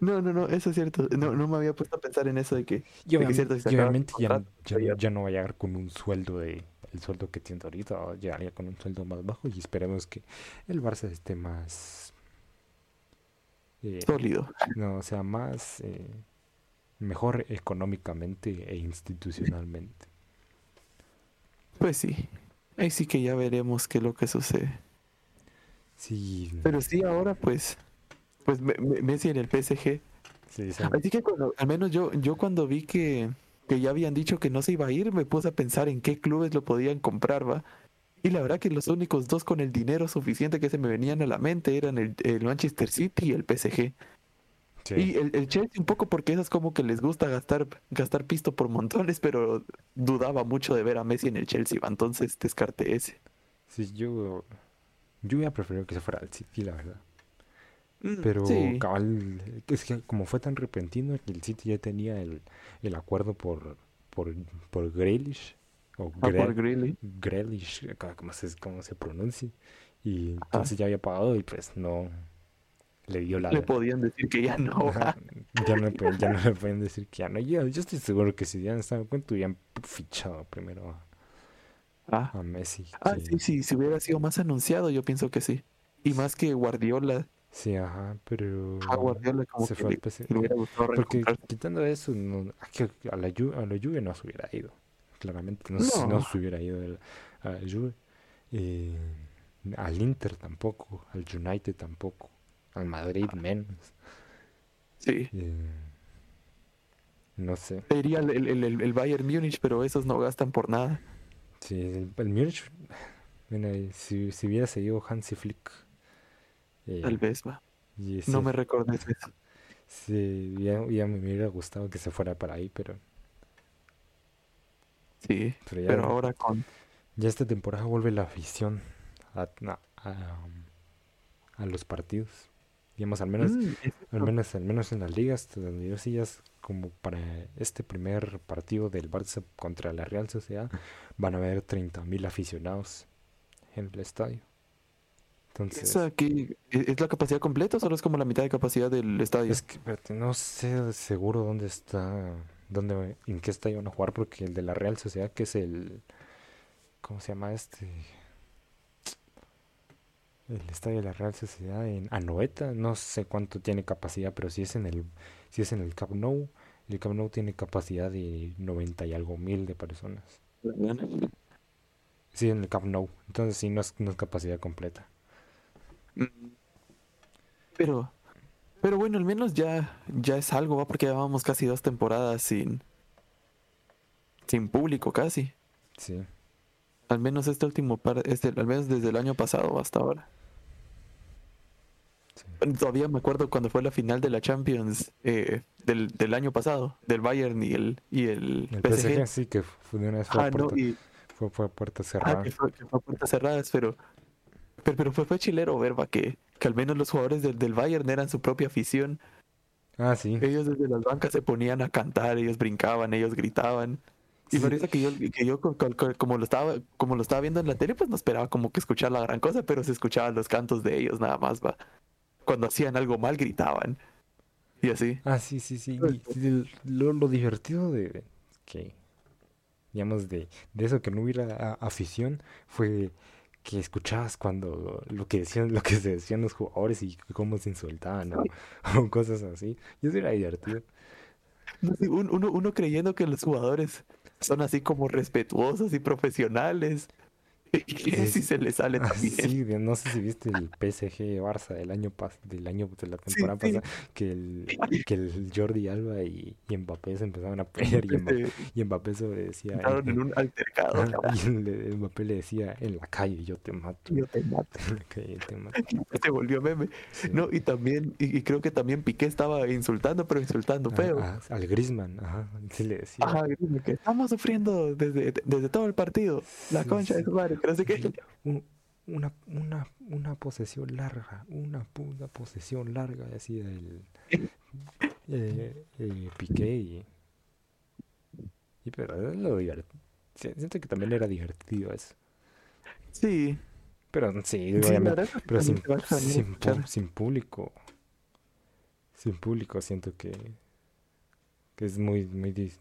No, no, no, eso es cierto. No, no me había puesto a pensar en eso de que, obviamente ya, ya, no va a llegar con un sueldo de el sueldo que tiene ahorita, llegaría con un sueldo más bajo y esperemos que el Barça esté más eh, sólido. No, o sea, más eh, mejor económicamente e institucionalmente. Pues sí, ahí sí que ya veremos qué es lo que sucede. Sí. Pero sí, ahora pues, pues Messi en el PSG. Así que cuando, al menos yo, yo cuando vi que, que ya habían dicho que no se iba a ir, me puse a pensar en qué clubes lo podían comprar, ¿va? Y la verdad que los únicos dos con el dinero suficiente que se me venían a la mente eran el, el Manchester City y el PSG. Y el, el, Chelsea un poco porque es como que les gusta gastar, gastar pisto por montones, pero dudaba mucho de ver a Messi en el Chelsea, entonces descarté ese. Sí, yo, yo hubiera preferido que se fuera al City, la verdad. Mm, pero cabal, es que como fue tan repentino, el City ya tenía el, el acuerdo por, por, por Grealish. O ah, por Grealish. Grealish, como se, se pronuncia. Y entonces ya había pagado y pues no, le dio la... Le podían decir que ya no. Ya no, le ya no le pueden decir que ya no. Yo, yo estoy seguro que si ya dan cuenta, hubieran fichado primero a, Ah, a Messi. ah, que- sí, sí, si hubiera sido más anunciado, yo pienso que sí. Y más que Guardiola, Sí, ajá, pero a Guardiola como se que fue le, hubiera gustado Porque quitando eso, no, a, la Juve, a la Juve no se hubiera ido. Claramente no, se- No. no se hubiera ido a la Juve. Eh, al Inter tampoco, al United tampoco, al Madrid menos. Sí. Eh, no sé. Te diría el, el, el- el Bayern Múnich, pero esos no gastan por nada. Sí, el, Múnich, eh, si, si hubiera seguido Hansi Flick. eh, Tal vez, va. y No me recordes eso. sí, ya, ya me hubiera gustado que se fuera para ahí, pero, Sí, pero ya, pero ahora con... ya esta temporada vuelve la afición a, a, a- a los partidos. Digamos, al menos, Mm, al menos, al menos en las ligas, donde yo sí ya es como para este primer partido del Barça contra la Real Sociedad, van a haber 30.000 aficionados en el estadio. Entonces, ¿Esa qué- ¿Es es la capacidad completa o solo es como la mitad de capacidad del estadio? es que espérate, no sé seguro dónde está, dónde, en qué estadio van a jugar, porque el de la Real Sociedad, que es el, ¿cómo se llama este? El estadio de la Real Sociedad en Anoeta, no sé cuánto tiene capacidad, pero si es en el, si es en el Camp Nou, el Camp Nou tiene capacidad de 90 y algo mil de personas. Sí, en el Camp Nou, entonces sí no es, no es capacidad completa. Pero, pero bueno, al menos ya, ya es algo, ¿va? Porque llevábamos casi dos temporadas sin, sin público casi. Sí, Al menos este último par, este, al menos desde el año pasado hasta ahora. sí. Todavía me acuerdo cuando fue la final de la Champions eh, del, del año pasado, del Bayern y el, y el, El PSG. PSG sí que fue de una vez fue Ah, no, puerta, y, fue, fue puerta ah, cerrada. que fue, que fue puertas cerradas, pero, pero, pero fue, fue chilero ver, va, que, que al menos los jugadores del, del Bayern eran su propia afición. Ah, sí. Ellos desde las bancas se ponían a cantar, ellos brincaban, ellos gritaban. Y parece que yo, que yo co- co- co- como lo estaba, como lo estaba viendo en la tele, pues no esperaba como que escuchar la gran cosa, pero se escuchaban los cantos de ellos nada más, va. Cuando hacían algo mal gritaban. Y así. Ah, sí, sí, sí. Pues, y lo, lo divertido de que, digamos, de, de eso que no hubiera a- afición fue que escuchabas cuando lo que decían, lo que se decían los jugadores y cómo se insultaban o, o cosas así. Y eso era divertido. Uno, uno creyendo que los jugadores son así como respetuosos y profesionales. Y Sí, si se les sale Ah, también. sí, no sé si viste el PSG Barça del año pas del año de la temporada sí. pasada que el que el Jordi Alba y, y Mbappé se empezaban a pelear y Mbappé, y Mbappé se decía entraron en un altercado. Y el- Mbappé le decía en la calle yo te mato Yo te mato. en la calle te mato Se volvió meme. Sí. No, y también, y, y creo que también Piqué estaba insultando, pero insultando feo. a- al Griezmann ajá sí le decía Ajá, que estamos sufriendo desde, desde todo el partido. La concha de sí. Su madre, que no sé qué. Sí, un- una, una, una posesión larga, una puta posesión larga así del eh, eh, Piqué y, y pero es lo divertido. Siento que también era divertido eso. Sí, Pero sí, obviamente, pero sin, público. Sin público siento que, que es muy, muy,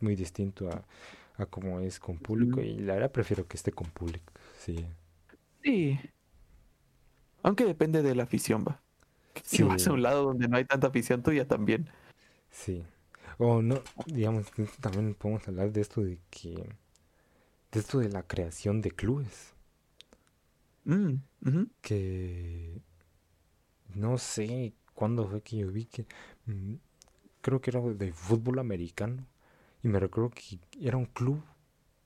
muy distinto a, a como es con público. Y la verdad prefiero que esté con público. Sí. Sí. Aunque depende de la afición, va. Si Sí. vas a un lado donde no hay tanta afición tuya también. Sí. O no, digamos, también podemos hablar de esto de que, de esto de la creación de clubes, Mm, que no sé cuándo fue que yo vi que, mm, creo que era de fútbol americano, y me recuerdo que era un club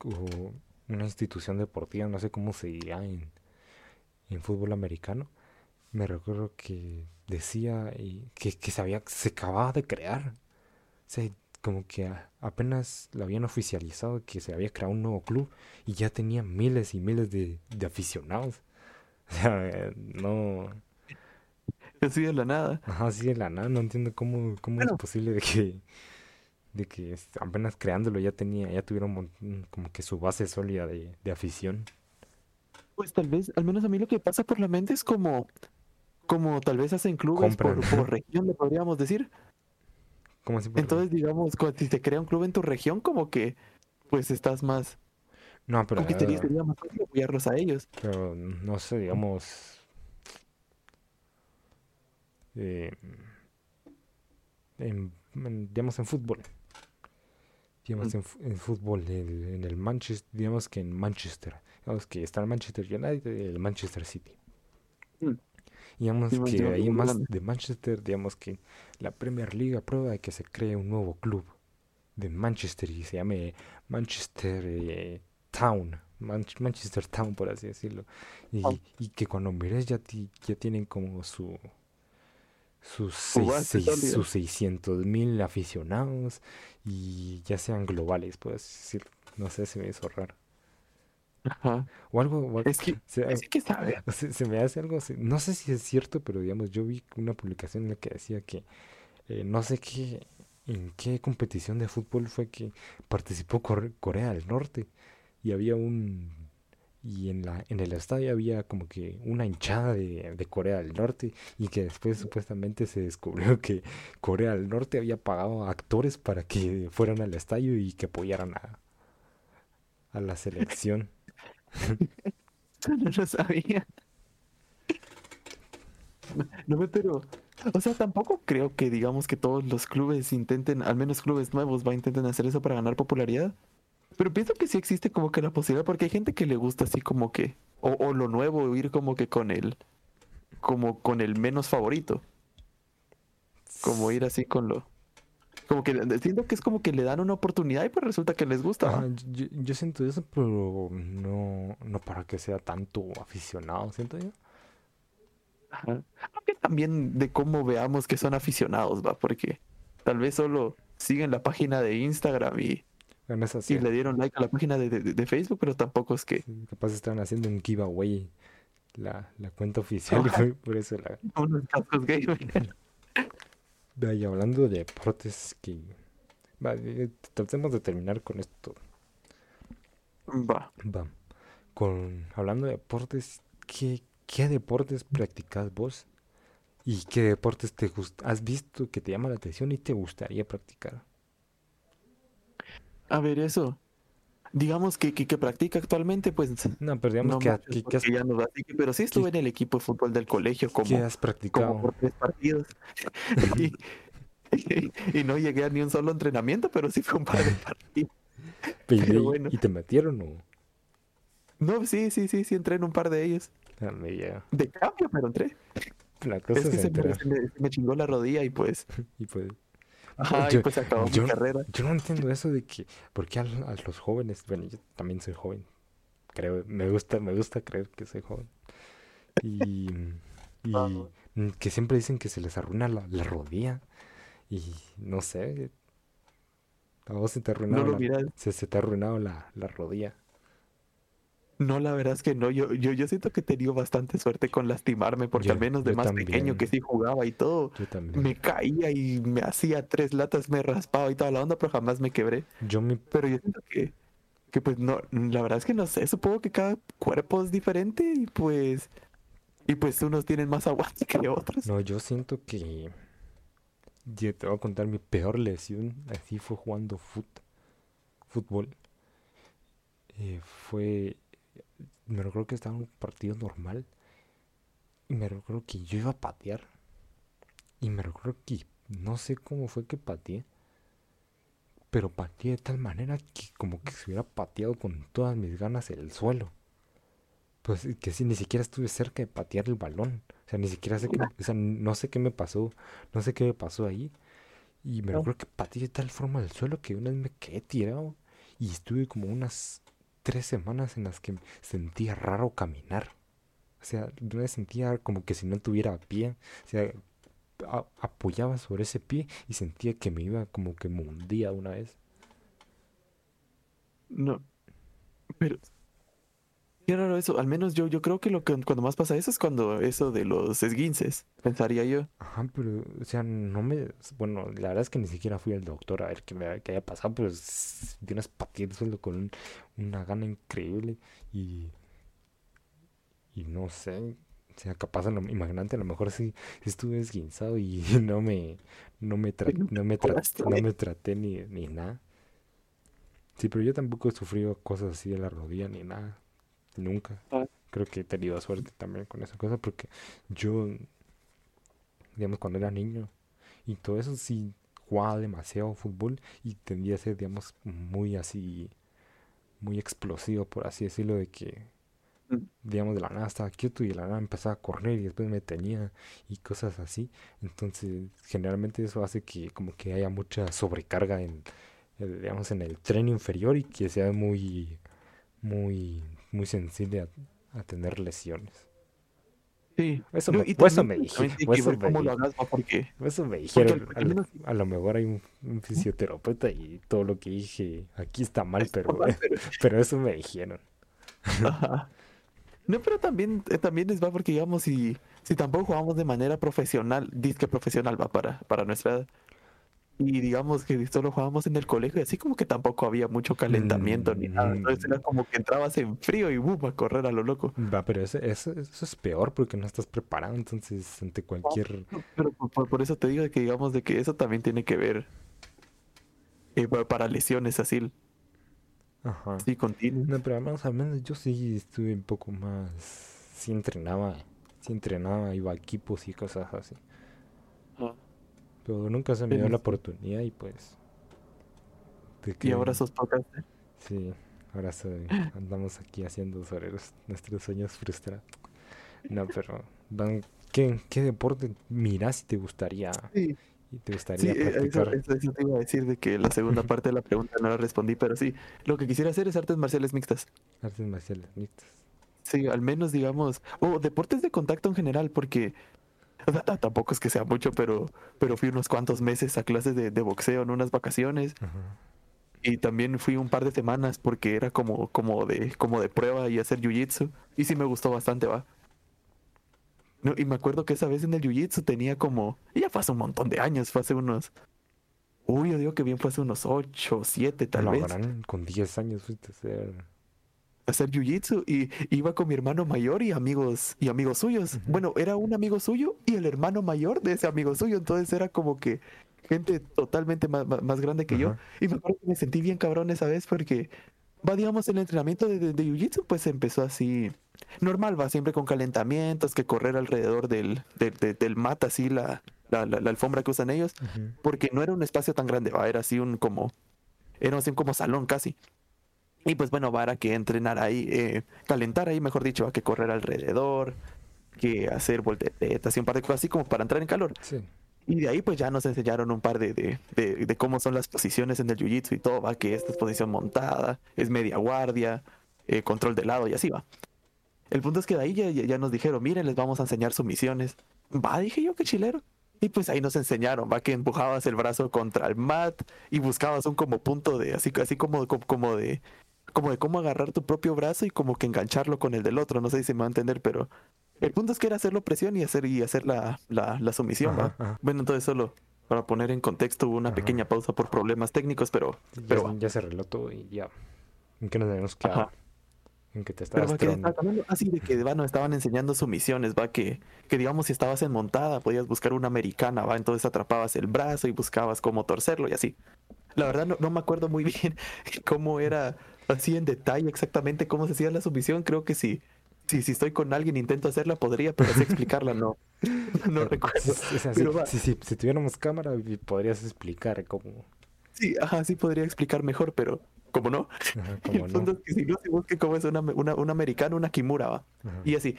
o una institución deportiva, no sé cómo se dirá en, en fútbol americano, me recuerdo que decía y que, que se había, se acababa de crear. O sea, como que apenas lo habían oficializado que se había creado un nuevo club y ya tenía miles y miles de, de aficionados. O sea, no, Así de la nada. ajá, así de la nada, no entiendo cómo, cómo es posible de que, de que es- apenas creándolo ya tenía, ya tuviera un mon- como que su base sólida de, de afición. Pues tal vez, al menos a mí lo que pasa por la mente es como, como tal vez hacen clubes por, por región, le podríamos decir. Entonces, digamos, cuando si se crea un club en tu región, como que pues estás más. No, pero, Como que sería, sería más fácil apoyarlos a ellos. pero no sé, digamos. eh, en, en- digamos en fútbol. Digamos Mm. en, fútbol, el- en el Manchester, digamos que en Manchester. Digamos que está el Manchester United y el Manchester City. Mm. Digamos Sí, que ahí más grande. de Manchester, digamos que la Premier League aprueba de que se cree un nuevo club de Manchester y se llame Manchester eh, Town, Manch- Manchester Town por así decirlo. Y, Ah. y que cuando mires ya, ti- ya tienen como su sus, Su seis- sus 600 mil aficionados y ya sean globales, puedes decir. No sé, se me hizo raro. Ajá. O algo, o algo- Es que, se- es que sabe. se, se me hace algo así. No sé si es cierto, pero digamos, yo vi una publicación en la que decía que eh, no sé qué, en qué competición de fútbol fue que participó Core- Corea del Norte y había un y en la en el estadio había como que una hinchada de, de Corea del Norte y que después supuestamente se descubrió que Corea del Norte había pagado a actores para que fueran al estadio y que apoyaran a, a la selección. No lo sabía. No me pero. O sea, tampoco creo que digamos que todos los clubes intenten, al menos clubes nuevos, va intenten hacer eso para ganar popularidad. Pero pienso que sí existe como que la posibilidad, porque hay gente que le gusta así como que, o, o lo nuevo, ir como que con el, como con el menos favorito, como ir así con lo, como que siento que es como que le dan una oportunidad y pues resulta que les gusta. ¿va? yo, yo siento eso, pero no, no para que sea tanto aficionado, siento yo. Ajá. Aunque también de cómo veamos que son aficionados, va, porque tal vez solo siguen la página de Instagram y, Bueno, y le dieron like a la página de, de- de Facebook, pero tampoco es que sí, Capaz estaban haciendo un giveaway la, la cuenta oficial y por eso la... unos cascos gamer. Vaya, hablando de deportes que... Va, eh, tratemos de terminar con esto. Va. Va. Con, hablando de deportes, ¿qué, qué deportes practicas vos? ¿Y qué deportes te has visto que te llama la atención y te gustaría practicar? A ver, eso. Digamos que, que, que practica actualmente, pues No, pero digamos no que, muchos, que- ya no pero sí estuve en el equipo de fútbol del colegio como, has como practicado. por tres partidos. y, y no llegué a ni un solo entrenamiento, pero sí fue un par de partidos. Pero Pero y- bueno. ¿Y te metieron o...? No, sí, sí, sí, sí, entré en un par de ellos. Ah. De cambio, pero entré. La cosa Es que se me- se me chingó la rodilla y pues, Y pues, ajá, Yo- y pues acabó yo- mi carrera. yo no entiendo eso de que, ¿por qué a, a los jóvenes, bueno, yo también soy joven, creo, me gusta, me gusta creer que soy joven, y, y Vamos. mm, que siempre dicen que se les arruina la, la rodilla, y no sé, a vos se te ha arruinado la, se, se te ha arruinado la, la rodilla. No, la verdad es que no. Yo, yo, yo siento que he tenido bastante suerte con lastimarme, porque Yo- al menos de más pequeño que sí jugaba y todo, Yo también. me caía y me hacía tres latas, me raspaba y toda la onda, pero jamás me quebré. Yo mi, Pero yo siento que, que pues no, la verdad es que no sé, supongo que cada cuerpo es diferente y pues, y pues unos tienen más aguante que otros. no, yo siento que, yo te voy a contar mi peor lesión, así fue jugando fut, fútbol. Eh, fue, me recuerdo que estaba en un partido normal y me recuerdo que yo iba a patear y me recuerdo que no sé cómo fue que pateé, pero pateé de tal manera que como que se hubiera pateado con todas mis ganas el suelo. Pues que sí, ni siquiera estuve cerca de patear el balón. O sea, ni siquiera sé qué, o sea, no sé qué me pasó, no sé qué me pasó ahí. Y me recuerdo que pateé de tal forma el suelo que una vez me quedé tirado y estuve como unas tres semanas en las que sentía raro caminar. O sea, vez sentía como que si no tuviera pie, o sea, apoyaba sobre ese pie y sentía que me iba como que me hundía una vez. No. Pero qué raro eso. Al menos yo, yo creo que lo que cuando más pasa eso es cuando eso de los esguinces, pensaría yo. Ajá, pero, o sea, no me... Bueno, la verdad es que ni siquiera fui al doctor a ver qué me qué había pasado, pero di unas suelo con un- una gana increíble y... Y no sé, O sea, capaz, a lo, imagínate, a lo mejor sí, estuve esguinzado y no me, no me, tra- no me, tra- Jodaste, no güey. me traté ni, ni nada. Sí, pero yo tampoco he sufrido cosas así de la rodilla ni nada. Nunca. Ah. Creo que he tenido suerte también con esa cosa porque yo, digamos, cuando era niño y todo eso sí jugaba demasiado fútbol y tendía a ser, digamos, muy así, muy explosivo, por así decirlo, de que, Mm. digamos, de la nada estaba quieto y de la nada empezaba a correr y después me tenía y cosas así. Entonces, generalmente eso hace que como que haya mucha sobrecarga en, eh, digamos, en el tren inferior y que sea muy, muy, muy sensible a, a tener lesiones. Sí. Eso No, me, eso me pues, dije, también o tiene que eso eso me dijeron. A lo, menos- a lo mejor hay un, un fisioterapeuta y todo lo que dije aquí está mal, pero, pero- eso me dijeron. Ajá. No, pero también, eh, también les va porque, digamos, si, si tampoco jugamos de manera profesional, disque profesional va para, para nuestra edad. Y digamos que solo jugábamos en el colegio y así como que tampoco había mucho calentamiento ni nada. Entonces era como que entrabas en frío y boom, a correr a lo loco. Va, pero eso, eso, eso es peor porque no estás preparado, entonces ante cualquier... Pero por, eso te digo que digamos de que eso también tiene que ver eh, pa- para lesiones así, Ajá. así continuas. No, pero menos, al menos yo sí estuve un poco más... Sí entrenaba, sí entrenaba, iba a equipos y cosas así. Pero nunca se me dio la oportunidad y pues... Y ahora sos pocas. Sí, ahora soy- andamos aquí haciendo sobre los- nuestros sueños frustrados. No, pero... Van, ¿qué, qué deporte miras si te gustaría, Sí, y te gustaría eh, practicar? eso- eso te iba a decir de que la segunda parte de la pregunta no la respondí, pero sí, lo que quisiera hacer es artes marciales mixtas. Artes marciales mixtas. Sí, al menos digamos, o deportes de contacto en general, porque o sea, t- tampoco es que sea mucho, pero, pero fui unos cuantos meses a clases de, de boxeo en unas vacaciones y también fui un par de semanas porque era como, como, de, como de prueba y hacer jiu-jitsu y sí me gustó bastante, va. No, y me acuerdo que esa vez en el jiu-jitsu tenía como, ya fue hace un montón de años, fue hace unos, uy, yo digo que bien fue hace unos 8 o 7 tal No, vez. gran- con 10 años fuiste a hacer... hacer jiu-jitsu y iba con mi hermano mayor y amigos y amigos suyos. Ujú. Bueno, era un amigo suyo y el hermano mayor de ese amigo suyo, entonces era como que gente totalmente más, más- grande que yo. Ajá. Y me acuerdo que me sentí bien cabrón esa vez porque va, digamos, el entrenamiento de, de, de jiu-jitsu pues empezó así normal, va siempre con calentamientos, que correr alrededor del, del, del- del mat, así la, la, la- la alfombra que usan ellos, Ujú. porque no era un espacio tan grande, va, era así un como, era así como salón casi. Y pues bueno, va, era que entrenar ahí, eh, calentar ahí, mejor dicho, va, que correr alrededor, que hacer volteretas y un par de cosas así como para entrar en calor. Sí. Y de ahí pues ya nos enseñaron un par de, de, de- de cómo son las posiciones en el jiu-jitsu y todo, va, que esta es posición montada, es media guardia, eh, control de lado y así va. El punto es que de ahí ya, ya- nos dijeron, miren, les vamos a enseñar sumisiones. Va, dije yo, qué chilero. Y pues ahí nos enseñaron, va, que empujabas el brazo contra el mat y buscabas un como punto de, así, así como, como de, como de cómo agarrar tu propio brazo y como que engancharlo con el del otro. No sé si me va a entender, pero el punto es que era hacerlo presión y hacer, y hacer la, la, la sumisión, Ajá, va. ajá. Bueno, entonces solo para poner en contexto hubo una Ajá. pequeña pausa por problemas técnicos, pero, Ya, pero, va. ya se arregló todo y ya. ¿En qué nos habíamos quedado? En que te Pero estabas va, que hablando así de que va, nos estaban enseñando sumisiones, va, que, que digamos si estabas en montada podías buscar una americana, va, entonces atrapabas el brazo y buscabas cómo torcerlo y así. La verdad no, no me acuerdo muy bien cómo era así en detalle exactamente cómo se hacía la sumisión, creo que sí. Si, si estoy con alguien intento hacerla podría, pero así explicarla no. No Eh, recuerdo. sí, sí, o sea, Pero sí, va. sí, sí, si tuviéramos cámara y podrías explicar cómo... Sí, ajá, sí podría explicar mejor, pero como no, Ajá, el cómo no. es que si no se busque cómo es una, una, un americano, una kimura, va. Ajá. Y así.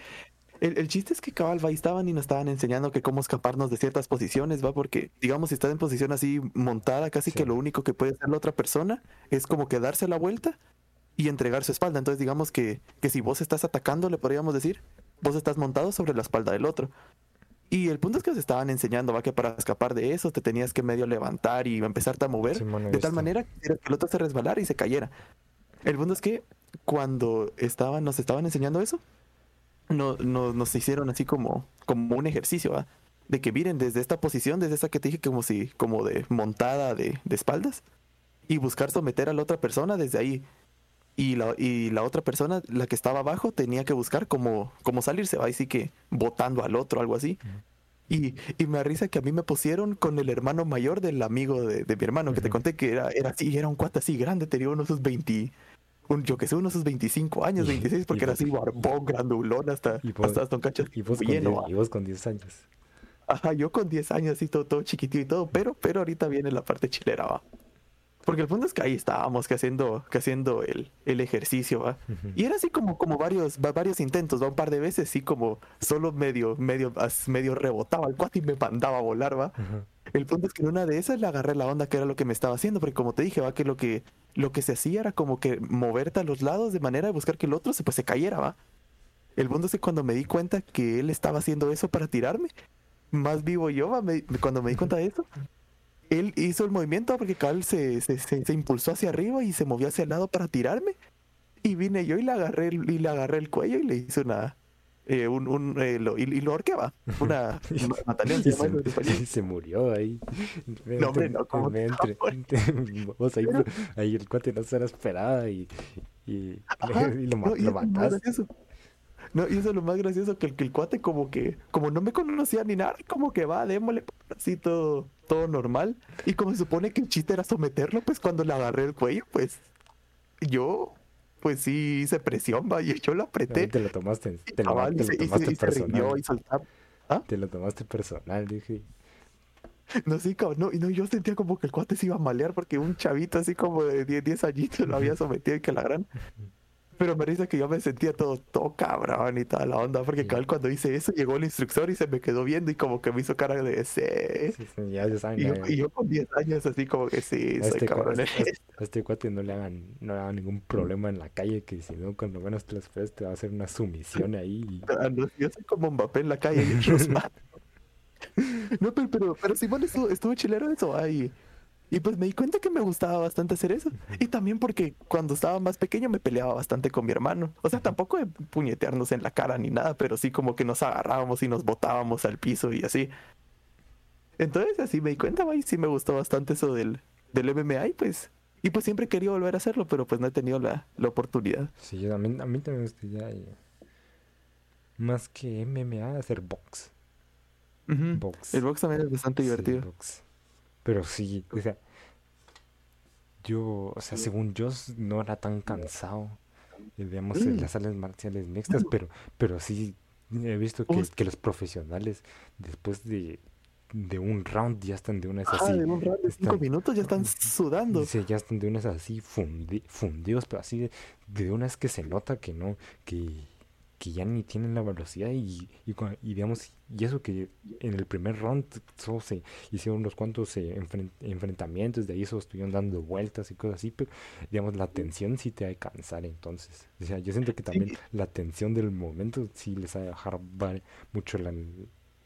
El, el chiste es que cabal va, ahí estaban y nos estaban enseñando que cómo escaparnos de ciertas posiciones, va, porque digamos si estás en posición así montada, casi Sí. que lo único que puede hacer la otra persona es como que darse la vuelta y entregar su espalda. Entonces digamos que, que si vos estás atacando, le podríamos decir, vos estás montado sobre la espalda del otro. Y el punto es que nos estaban enseñando, va, que para escapar de eso te tenías que medio levantar y empezarte a mover de tal manera que el otro se resbalara y se cayera. El punto es que cuando estaban, nos estaban enseñando eso, no, no- nos hicieron así como, como un ejercicio, ¿va? De que miren, desde esta posición, desde esa que te dije como si, como de montada de, de espaldas, y buscar someter a la otra persona desde ahí. Y la, y la otra persona, la que estaba abajo, tenía que buscar cómo, cómo salirse, va así que botando al otro, algo así. Y, y me da risa que a mí me pusieron con el hermano mayor del amigo de, de mi hermano, que te Ujú. conté que era, era así, era un cuate así grande, tenía unos sus 20, un, yo que sé, unos sus 25 años, Y- 26, porque era vos- así barbón, grandulón, hasta, y vos- hasta, hasta un cacho Y vos, con lleno, 10, va. y vos con 10 años. Ajá, yo con 10 años así todo, todo chiquitito y todo, pero, pero ahorita viene la parte chilera, va. Porque el punto es que ahí estábamos, que haciendo, que haciendo el, el ejercicio, va. Y era así como, como varios, va- varios intentos, va, un par de veces, sí, como solo medio, medio, medio rebotaba el cuate y me mandaba a volar, va. El punto es que en una de esas le agarré la onda que era lo que me estaba haciendo, porque como te dije, va, que lo que, lo que se hacía era como que moverte a los lados de manera de buscar que el otro se, pues, se cayera, va. El punto es que cuando me di cuenta que él estaba haciendo eso para tirarme, más vivo yo, va, me- cuando me di cuenta de eso, él hizo el movimiento porque Cal se, se, se- se impulsó hacia arriba y se movió hacia el lado para tirarme. Y vine yo y le agarré el, y le agarré el cuello y le hice una... eh, un, un, eh, lo, y, y lo ahorqué, va. Una... mataleón se Y se, murió ahí. No, hombre, no, ¿cómo me que entre- no, vos ahí, ahí el cuate no se la esperaba y, y, Ajá, y lo, no, lo mataste. No, y eso es lo más gracioso, que el, que el cuate como que, como no me conocía ni nada, como que va, démosle así todo, todo normal. Y como se supone que el chiste era someterlo, pues cuando le agarré el cuello, pues yo, pues sí hice presión, va, y yo lo apreté. te lo tomaste, te lo, te y tomaste y se rindió personal. y soltaba. Te lo tomaste personal, dije. No, sí, cabrón, no, y no, yo sentía como que el cuate se iba a malear porque un chavito así como de 10, 10 añitos lo había sometido y que la gran. Pero me dice que yo me sentía todo, todo cabrón y toda la onda, porque Sí. cabal cuando hice eso llegó el instructor y se me quedó viendo y como que me hizo cara de sí. Sí, sí, ya, ya saben, Y yo, y yo con 10 años así como que sí, a soy este, cabrón. a este- este cuate no le hagan, no le hagan ningún problema en la calle, que si no, cuando menos te lo esperas, te va a hacer una sumisión ahí. y- Ah, Yo soy como Mbappé en la calle y otros más. No, pero, pero, pero Simón estuvo, estuvo chilero eso. Ay. Y pues me di cuenta que me gustaba bastante hacer eso. Y también porque cuando estaba más pequeño me peleaba bastante con mi hermano. O sea, tampoco de puñetearnos en la cara ni nada, pero sí como que nos agarrábamos y nos botábamos al piso y así. Entonces así me di cuenta, y sí me gustó bastante eso del, del MMA y pues... Y pues siempre querido volver a hacerlo, pero pues no he tenido la, la oportunidad. Sí, yo también, a mí también me gustaría eh, más que MMA hacer box. Box. El box también es bastante Sí, divertido. box. Pero sí, o sea, yo, o sea, según yo no era tan cansado, eh, digamos, en Mm. las artes marciales mixtas, pero, pero sí he visto que, que los profesionales después de, de un round ya están de unas Ah, así. de un rato de cinco están- minutos ya están sudando. Dice, ya están de unas así fundi- fundidos, pero así de, de unas que se nota que no, que, que ya ni tienen la velocidad y, y, digamos, y eso que en el primer round solo se hicieron unos cuantos eh, enfren- enfrentamientos, de ahí solo estuvieron dando vueltas y cosas así, pero digamos, la tensión sí te ha de cansar entonces. O sea, yo siento que también la tensión del momento sí les ha de bajar va- mucho la,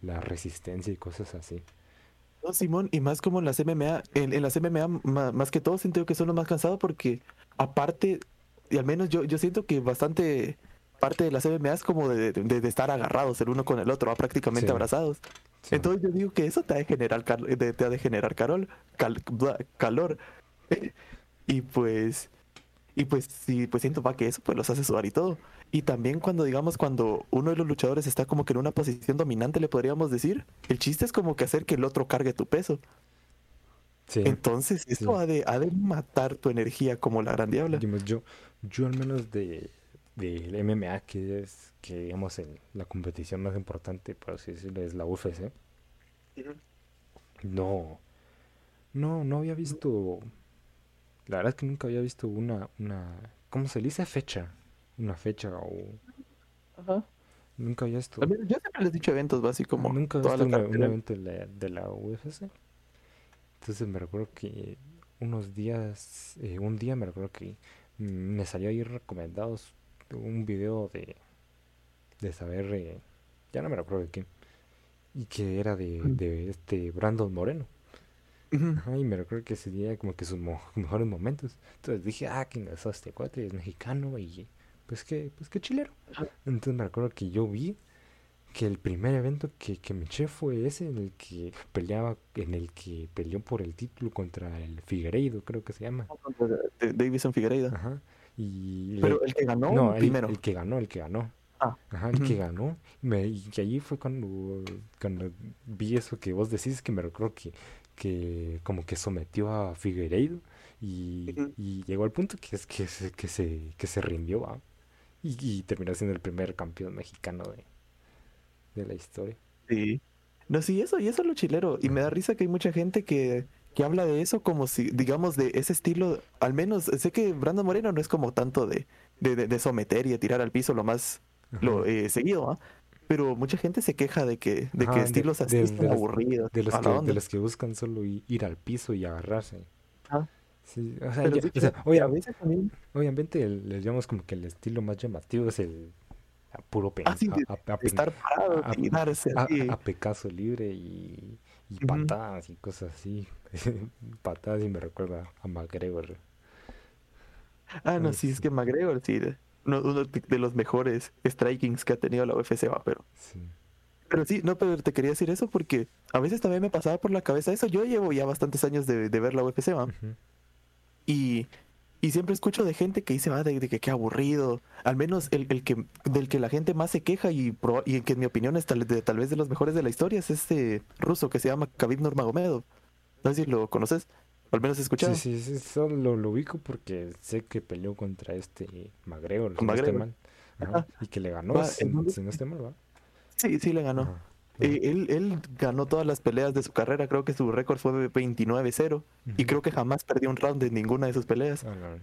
la resistencia y cosas así. No, Simón, y más como en las MMA, en, en las MMA ma- más, que todo siento que son los más cansados porque aparte, y al menos yo, yo siento que bastante parte de las MMA es como de, de- de estar agarrados el uno con el otro, ¿va? prácticamente Sí. abrazados. Sí. Entonces yo digo que eso te ha de generar, te ha de generar carol, cal- bla- calor. y pues, y pues sí, pues siento va que eso pues los hace sudar y todo. Y también cuando digamos cuando uno de los luchadores está como que en una posición dominante le podríamos decir, el chiste es como que hacer que el otro cargue tu peso. Sí. Entonces, eso Sí. ha, de, ha de matar tu energía como la gran diabla. Yo, yo al menos de del MMA, que es, que digamos, el- la competición más importante, por así decirlo, es la UFC, no, no, no había visto, la verdad es que nunca había visto una, una, ¿cómo se le dice? Fecha, una fecha o, Ajá. nunca había visto, Yo siempre les he dicho eventos, así como nunca he toda visto una- un evento de la, de la UFC. Entonces me recuerdo que unos días, eh, un día me recuerdo que me salió ahí recomendados un video de, de saber, eh, ya no me recuerdo de qué, y que era de, de este Brandon Moreno. Ajá, y me recuerdo que sería como que sus mo- mejores momentos. Entonces dije, ah, ¿quién es este cuate? Es mexicano y pues que, pues que chilero. Entonces me recuerdo que yo vi que el primer evento que, que me eché fue ese en el que peleaba, en el que peleó por el título contra el Figueiredo, creo que se llama. De- Davison Figueiredo. Ajá. Y Pero le- el que ganó no, el, primero. el que ganó, el que ganó. Ah, Ajá, el que ganó. Y, me- y allí fue cuando, cuando vi eso que vos decís, que me recuerdo que, que como que sometió a Figueiredo y, y llegó al punto que, es, que, se, que, se, que se rindió, ¿va? Y, y terminó siendo el primer campeón mexicano de, de la historia. Sí. No, sí, eso, y eso es lo chilero. Y me da risa que hay mucha gente que, que habla de eso como si, digamos, de ese estilo. Al menos sé que Brandon Moreno no es como tanto de, de, de- someter y de tirar al piso lo más lo, eh, seguido, ¿ah? Pero mucha gente se queja de que, de Ajá, que estilos así están aburridos. De los, que, de los que buscan solo ir al piso y agarrarse. Ajá. Sí, o sea, Pero ya- sí o sea, que oye, a veces también. obviamente les digamos como que el estilo más llamativo es el a puro pen, Así a, de- a- a pen- Estar parado, a- tirarse a, así. a Pecaso libre y, y patadas y cosas así. patadas y me recuerda a McGregor. Ah, no, sí, es que McGregor, sí, de- uno, uno de los mejores strikings que ha tenido la UFC, va, pero. Sí. Pero sí, no, pero te quería decir eso porque a veces también me pasaba por la cabeza eso. Yo llevo ya bastantes años de, de ver la UFC, ¿va? Y, y siempre escucho de gente que dice, ah, de, de que qué aburrido. Al menos el, el que, del que la gente más se queja y, y que en mi opinión es tal, de, tal vez de los mejores de la historia es este ruso que se llama Khabib Nurmagomedov. No sé si lo conoces, o al menos escuchado. Sí, sí, sí, solo lo, lo ubico porque sé que peleó contra este McGregor, si no mal. Ajá. Y que le ganó, Va, si, mal, ¿va? Sí, sí le ganó. Ajá. Eh, él, él ganó todas las peleas de su carrera, creo que su récord fue de 29-0 y creo que jamás perdió un round en ninguna de sus peleas. Ah.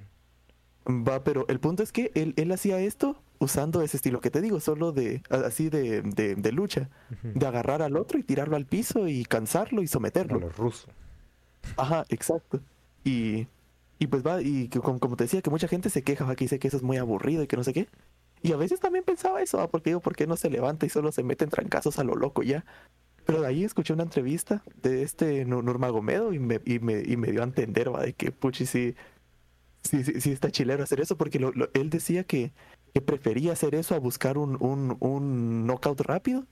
Va, pero el punto es que él, él hacía esto usando ese estilo que te digo, solo de así de, de, de lucha, de agarrar al otro y tirarlo al piso y cansarlo y someterlo. los rusos. Ajá, exacto. Y, y pues va, y como, como te decía, que mucha gente se queja, va, que dice que eso es muy aburrido y que no sé qué. Y a veces también pensaba eso, ah, porque digo, ¿por qué no se levanta y solo se mete en trancazos a lo loco ya? Pero de ahí escuché una entrevista de este Nu- Nurmagomedov y me, y me, y me dio a entender, va, de que puchi sí, sí, sí, está chilero hacer eso, porque lo- él decía que, que prefería hacer eso a buscar un, un, un knockout rápido,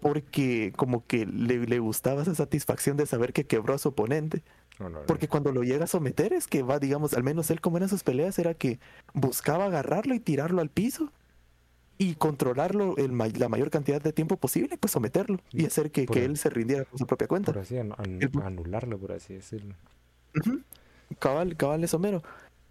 porque como que le, le gustaba esa satisfacción de saber que quebró a su oponente. Porque cuando lo llega a someter es que va, digamos, al menos él como eran sus peleas, era que buscaba agarrarlo y tirarlo al piso y controlarlo el la mayor cantidad de tiempo posible, pues someterlo y hacer que, por que él se rindiera por su propia cuenta. Por así, El anularlo, por así decirlo. Cabal, cabal es Homero.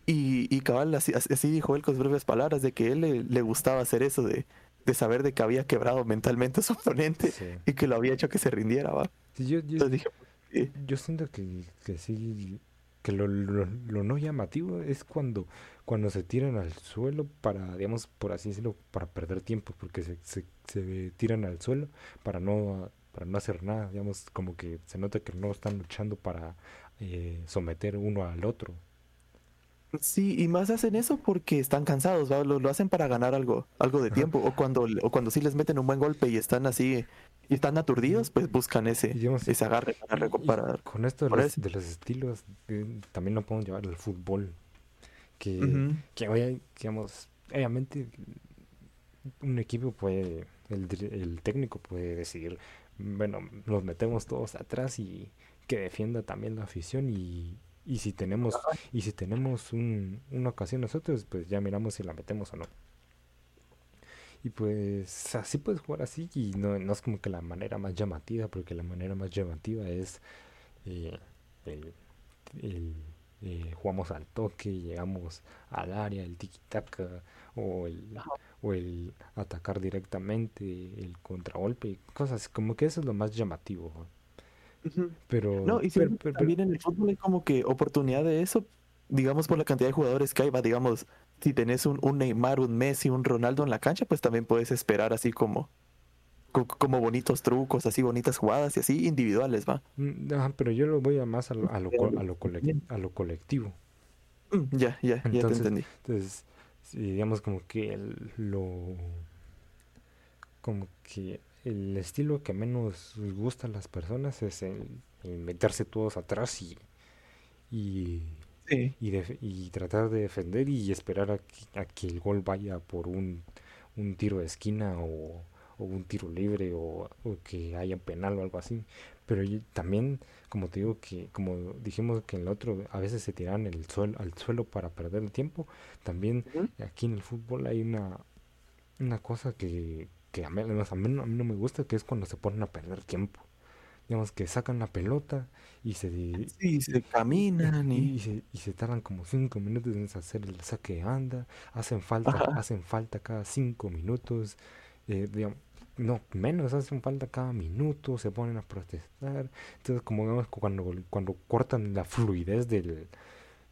Y, y cabal, así, así dijo él con sus propias palabras, de que él le, le gustaba hacer eso, de, de saber de que había quebrado mentalmente a su oponente Sí. y que lo había hecho que se rindiera, va. Sí, yo, yo, Entonces dije, sí. yo siento que, que sí, que lo, lo, lo no llamativo es cuando, cuando se tiran al suelo para, digamos, por así decirlo, para perder tiempo, porque se, se, se tiran al suelo para no, para no hacer nada, digamos, como que se nota que no están luchando para eh, someter uno al otro. Sí, y más hacen eso porque están cansados, ¿va? Lo, lo hacen para ganar algo, algo de tiempo, o cuando, o cuando sí les meten un buen golpe y están así, y están aturdidos, pues buscan ese, digamos, ese agarre para recuperar. con esto de los, de los estilos, eh, también lo podemos llevar al fútbol. Que, que hoy, digamos, obviamente un equipo puede, el, el técnico puede decidir, bueno, nos metemos todos atrás y que defienda también la afición y, y si tenemos, y si tenemos un, una ocasión nosotros, pues ya miramos si la metemos o no. Y pues así puedes jugar así y no, no es como que la manera más llamativa, porque la manera más llamativa es eh, el, el, eh, jugamos al toque, llegamos al área, el tiki-taka o el, o el atacar directamente, el contragolpe, cosas como que eso es lo más llamativo. Pero, No, y pero- siempre pero- pero- también en el fútbol hay como que oportunidad de eso, digamos por la cantidad de jugadores que hay, va, digamos, si tenés un, un Neymar, un Messi, un Ronaldo en la cancha, pues también puedes esperar así como, co- como bonitos trucos, así bonitas jugadas y así individuales, va. Mm, ajá, pero yo lo voy a más a lo, a lo, co- a lo, a colectivo. Mm, Ya, ya, ya te entendí. Entonces, digamos como que el- lo como que el estilo que menos gusta a las personas es el, el meterse todos atrás y y, Sí. y, def- y tratar de defender y esperar a que, a que el gol vaya por un, un tiro de esquina o, o un tiro libre o, o que haya penal o algo así. Pero yo- también, como te digo, que como dijimos que en el otro a veces se tiran el suelo, al suelo para perder el tiempo, también aquí en el fútbol hay una, una cosa que, que a mí, a mí no, a mí no me gusta, que es cuando se ponen a perder tiempo. Digamos que sacan la pelota y se, Sí, se caminan y, y... se, y se tardan como cinco minutos en hacer el saque de anda, hacen falta, Ajá. hacen falta cada cinco minutos, eh, digamos, no, menos hacen falta cada minuto, se ponen a protestar. Entonces, como vemos cuando, cuando cortan la fluidez del,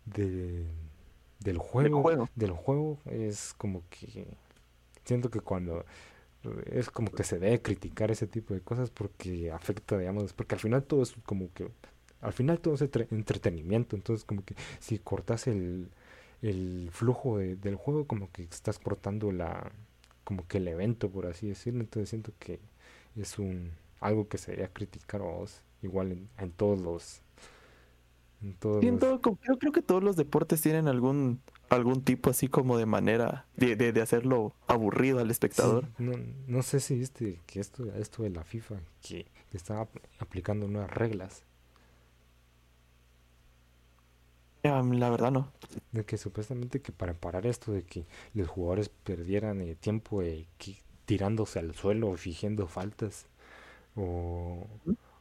del, del juego. del juego, es como que siento que cuando es como que se debe criticar ese tipo de cosas porque afecta, digamos, porque al final todo es como que, al final todo es entre- entretenimiento, entonces como que si cortas el, el flujo de- del juego, como que estás cortando la, como que el evento, por así decirlo, entonces siento que es un, algo que se debe criticar vos, igual en, en todos los, en todos Sí, en los, todo, co- creo, que todos los deportes tienen algún, algún tipo así como de manera de, de, de hacerlo aburrido al Sí, espectador. no, no sé si viste que esto, esto de la FIFA, que estaba ap- aplicando nuevas reglas, Ya, la verdad no. de que supuestamente que para parar esto de que los jugadores perdieran eh, tiempo eh, que- tirándose al suelo o fingiendo faltas o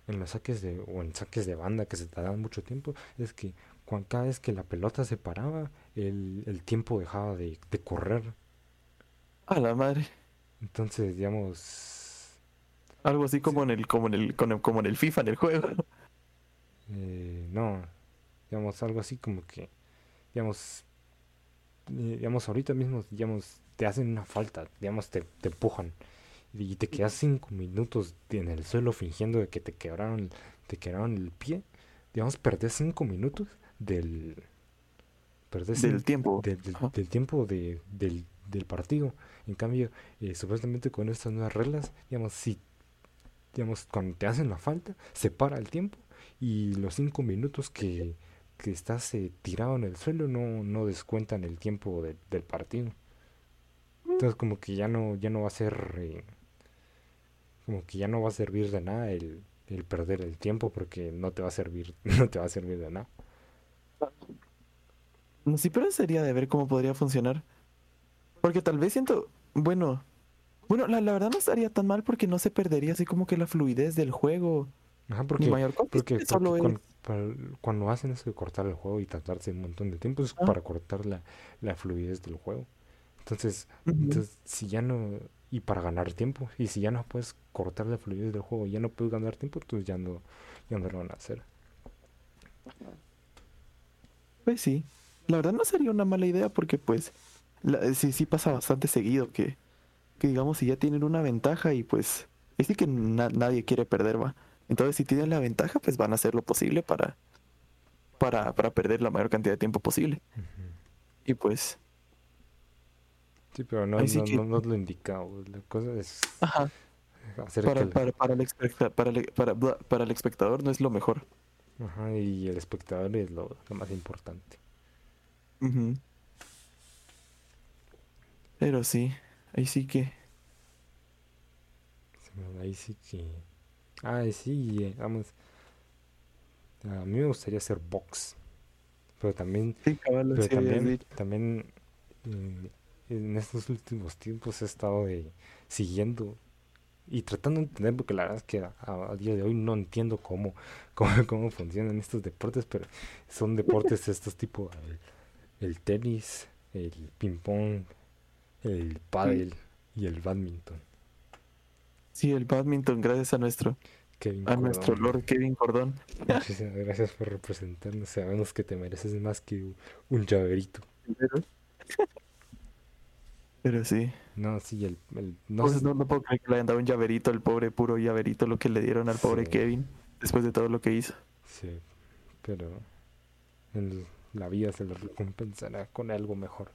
en los saques de o en saques de banda que se tardaban mucho tiempo, es que cada vez que la pelota se paraba, el, el tiempo dejaba de, de correr. A la madre. Entonces, digamos, Algo así como en el, como en el, con el- como en el FIFA, en el juego. Eh, no, digamos, algo así como que, digamos, eh, digamos, ahorita mismo, digamos, te hacen una falta, digamos, te, te empujan y te quedas cinco minutos en el suelo fingiendo de que te quebraron, te quebraron el pie, digamos, perdés cinco minutos del, perdés Del tiempo. del, del- tiempo de, del, del partido. En cambio, eh, supuestamente con estas nuevas reglas, digamos, si, digamos, cuando te hacen la falta, se para el tiempo y los cinco minutos que, que estás eh, tirado en el suelo no, no descuentan el tiempo de- del partido. Entonces como que ya no, ya no va a ser, eh, como que ya no va a servir de nada el, el perder el tiempo porque no te va a servir, no te va a servir de nada. Sí, pero sería de ver cómo podría funcionar. Porque tal vez siento, bueno, bueno, la, la verdad no estaría tan mal porque no se perdería así como que la fluidez del juego. Ajá, porque, mayor porque, solo para- cuando hacen eso de cortar el juego y tardarse un montón de tiempo es Ah. para cortar la, la fluidez del juego. Entonces, entonces, si ya no, y para ganar tiempo, y si ya no puedes cortar la fluidez del juego, ya no puedes ganar tiempo, entonces ya no, ya no lo van a hacer. Pues sí, la verdad no sería una mala idea porque pues la- sí, sí pasa bastante seguido que, que digamos si ya tienen una ventaja y pues es que na- nadie quiere perder, va. Entonces si tienen la ventaja pues van a hacer lo posible para, para, para perder la mayor cantidad de tiempo posible. Y pues, Sí, pero no, sí no, que- no, no es lo indicado. La cosa es ajá, hacer para, para, para, el especta- para, el- para, el espectador no es lo mejor. ajá, y el espectador es lo, lo más importante. Ujú. Pero sí, ahí sí que... Ahí sí que... Ah, sí, eh, vamos. A mí me gustaría hacer box. Pero también, Sí, cabal, pero sí también, también eh, en estos últimos tiempos he estado de, siguiendo y tratando de entender, porque la verdad es que a, a día de hoy no entiendo cómo, cómo, cómo funcionan estos deportes, pero son deportes estos tipo el, el tenis, el ping pong, el pádel y el badminton. Sí, el badminton, gracias a nuestro, Kevin a nuestro. Lord Kevin Cordón. Muchísimas gracias por representarnos. Sabemos que te mereces más que un, un llaverito. Pero, sí. No, sí, el, el- no Pues no, no puedo creer que le hayan dado un llaverito, el pobre puro llaverito, lo que le dieron al pobre. Kevin después de todo lo que hizo. Sí, pero la vida se lo recompensará con algo mejor.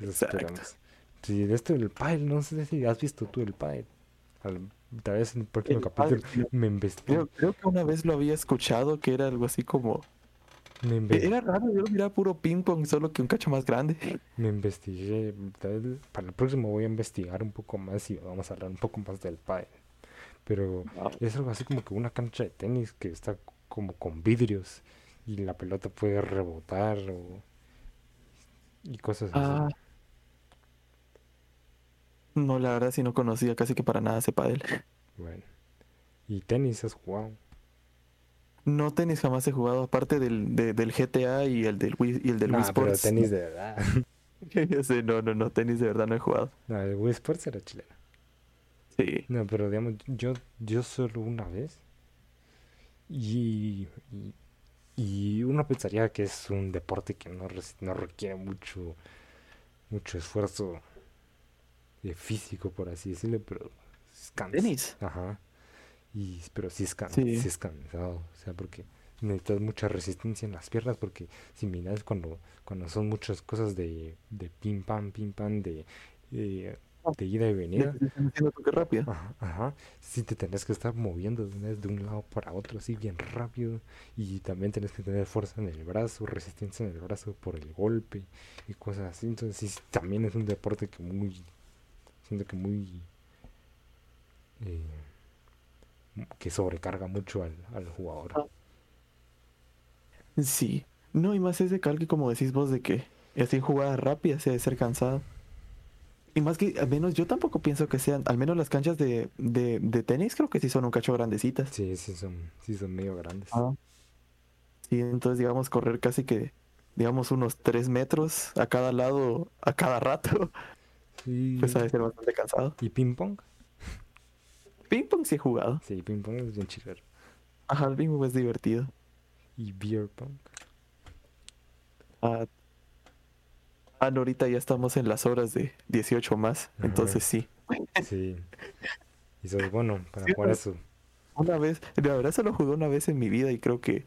Eso Exacto. esperamos. Sí, de esto del pádel, no sé si has visto tú el. Al- tal vez en el próximo El capítulo me investigo. Creo, creo que una vez lo había escuchado que era algo así como Era raro, yo miraba puro ping pong, solo que un cacho más grande. me investigué. Para el próximo voy a investigar un poco más y vamos a hablar un poco más del pádel. Pero es algo así como que una cancha de tenis que está como con vidrios y la pelota puede rebotar o y cosas así. Ah. No, la verdad sí no conocía casi que para nada ese pádel. Bueno. Y tenis has jugado. No tenis jamás he jugado, aparte del, de- del GTA y el del Wii, y el del Wii Nah, pero Sports. tenis de verdad. Sé, no, no, no, tenis de verdad no he jugado. No, el Wii Sports era chileno. Sí. No, pero digamos, yo, yo solo una vez. Y, y, y uno pensaría que es un deporte que no, no requiere mucho, mucho esfuerzo eh, físico, por así decirlo, pero es Tenis. Ajá. Y, pero sí es, can- Sí. sí es cansado, o sea, porque necesitas mucha resistencia en las piernas, porque si miras cuando, cuando son muchas cosas de, de pim pam, pim pam, de, eh, de ida y venida, rápido. Ajá, ajá. Sí te tenés que estar moviendo de, de un lado para otro así bien rápido y también tenés que tener fuerza en el brazo, resistencia en el brazo por el golpe y cosas así. Entonces sí, también es un deporte que muy, siento que muy, eh, que sobrecarga mucho al, al jugador. Sí. No, y más ese calque como decís vos de que así jugadas rápidas se debe ser cansado. Y más que, al menos yo tampoco pienso que sean, al menos las canchas de, de, de tenis creo que sí son un cacho grandecitas. Sí, sí son, sí son medio grandes. Ah. Sí, entonces digamos correr casi que, digamos unos tres metros a cada lado, a cada rato, Sí. pues ha de ser bastante cansado. ¿Y ping pong? Ping pong sí he jugado. Sí, ping pong es bien chilero. Ajá, el ping pong es divertido. ¿Y beer pong? Ah, ah, no, ahorita ya estamos en las horas de 18 más, Ajá. entonces sí. Sí. Y soy bueno para Sí, jugar pues. eso. Una vez, la verdad solo jugué una vez en mi vida y creo que...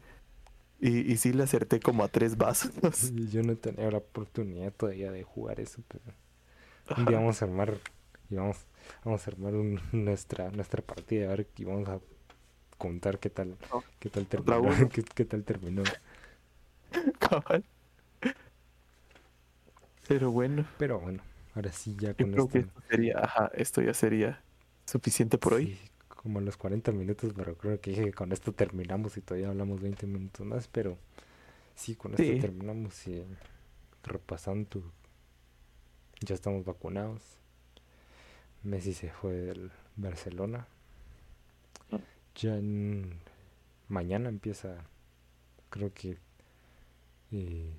Y, y sí le acerté como a tres vasos. Yo no tenido la oportunidad todavía de jugar eso, pero un día vamos a armar y vamos, vamos a armar un- nuestra nuestra partida a ver y vamos a contar qué tal qué tal terminó qué, qué tal terminó. Cabal. Pero bueno, Pero bueno, ahora sí ya yo con creo que esto esto sería, ajá, esto ya sería suficiente por hoy. sí, como a los 40 minutos, pero creo que dije que con esto terminamos y todavía hablamos 20 minutos más, pero sí, con esto terminamos y repasando ya estamos vacunados. Messi se fue del Barcelona. Ah. Ya en- mañana empieza, creo que eh,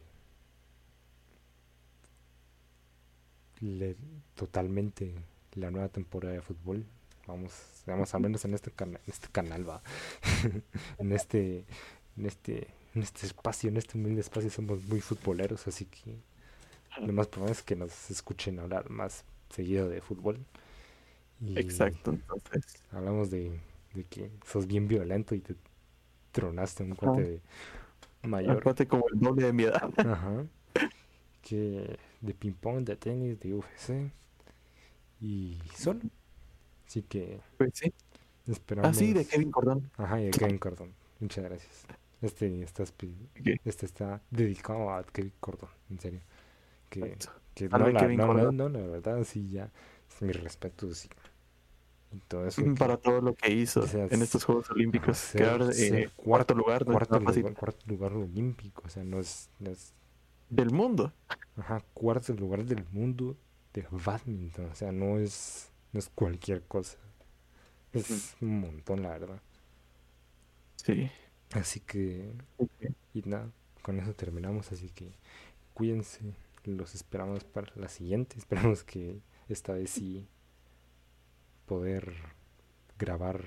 le- totalmente la nueva temporada de fútbol. Vamos, vamos al menos en este canal, en este canal va, en este, en este, en este espacio, en este humilde espacio somos muy futboleros, así que lo más probable es que nos escuchen hablar más seguido de fútbol. Y Exacto, entonces. hablamos de, de que sos bien violento y te tronaste un cuate de mayor. Aparte como el doble de mi edad. Ajá. Que de ping pong, de tenis, de UFC y solo. Así que Pues sí. esperamos. Ah, sí, de Kevin Cordón. Ajá, y de Kevin Cordón. Muchas gracias. Este, está, este está dedicado a Kevin Cordón, en serio. Que, no, la, no, no, no, la verdad, sí, ya. Es mi respeto, sí. Todo eso. Para todo lo que hizo o sea, en estos Juegos Olímpicos. Quedar eh, cuarto lugar no cuarto, lugar, cuarto lugar olímpico, o sea, no es, no es del mundo. Ajá, cuarto lugar del mundo de badminton. O sea, no es, no es cualquier cosa. Es un montón, la verdad. Sí. Así que, y nada, con eso terminamos. Así que cuídense. Los esperamos para la siguiente. Esperamos que esta vez sí poder grabar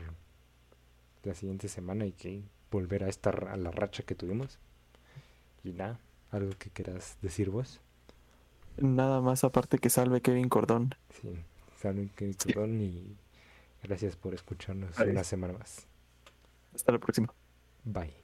la siguiente semana y que volver a esta a la racha que tuvimos. Y nada, algo que quieras decir vos. Nada más aparte que salve Kevin Cordón. Sí, saben que perdón y gracias por escucharnos Adiós. una semana más. Hasta la próxima. Bye.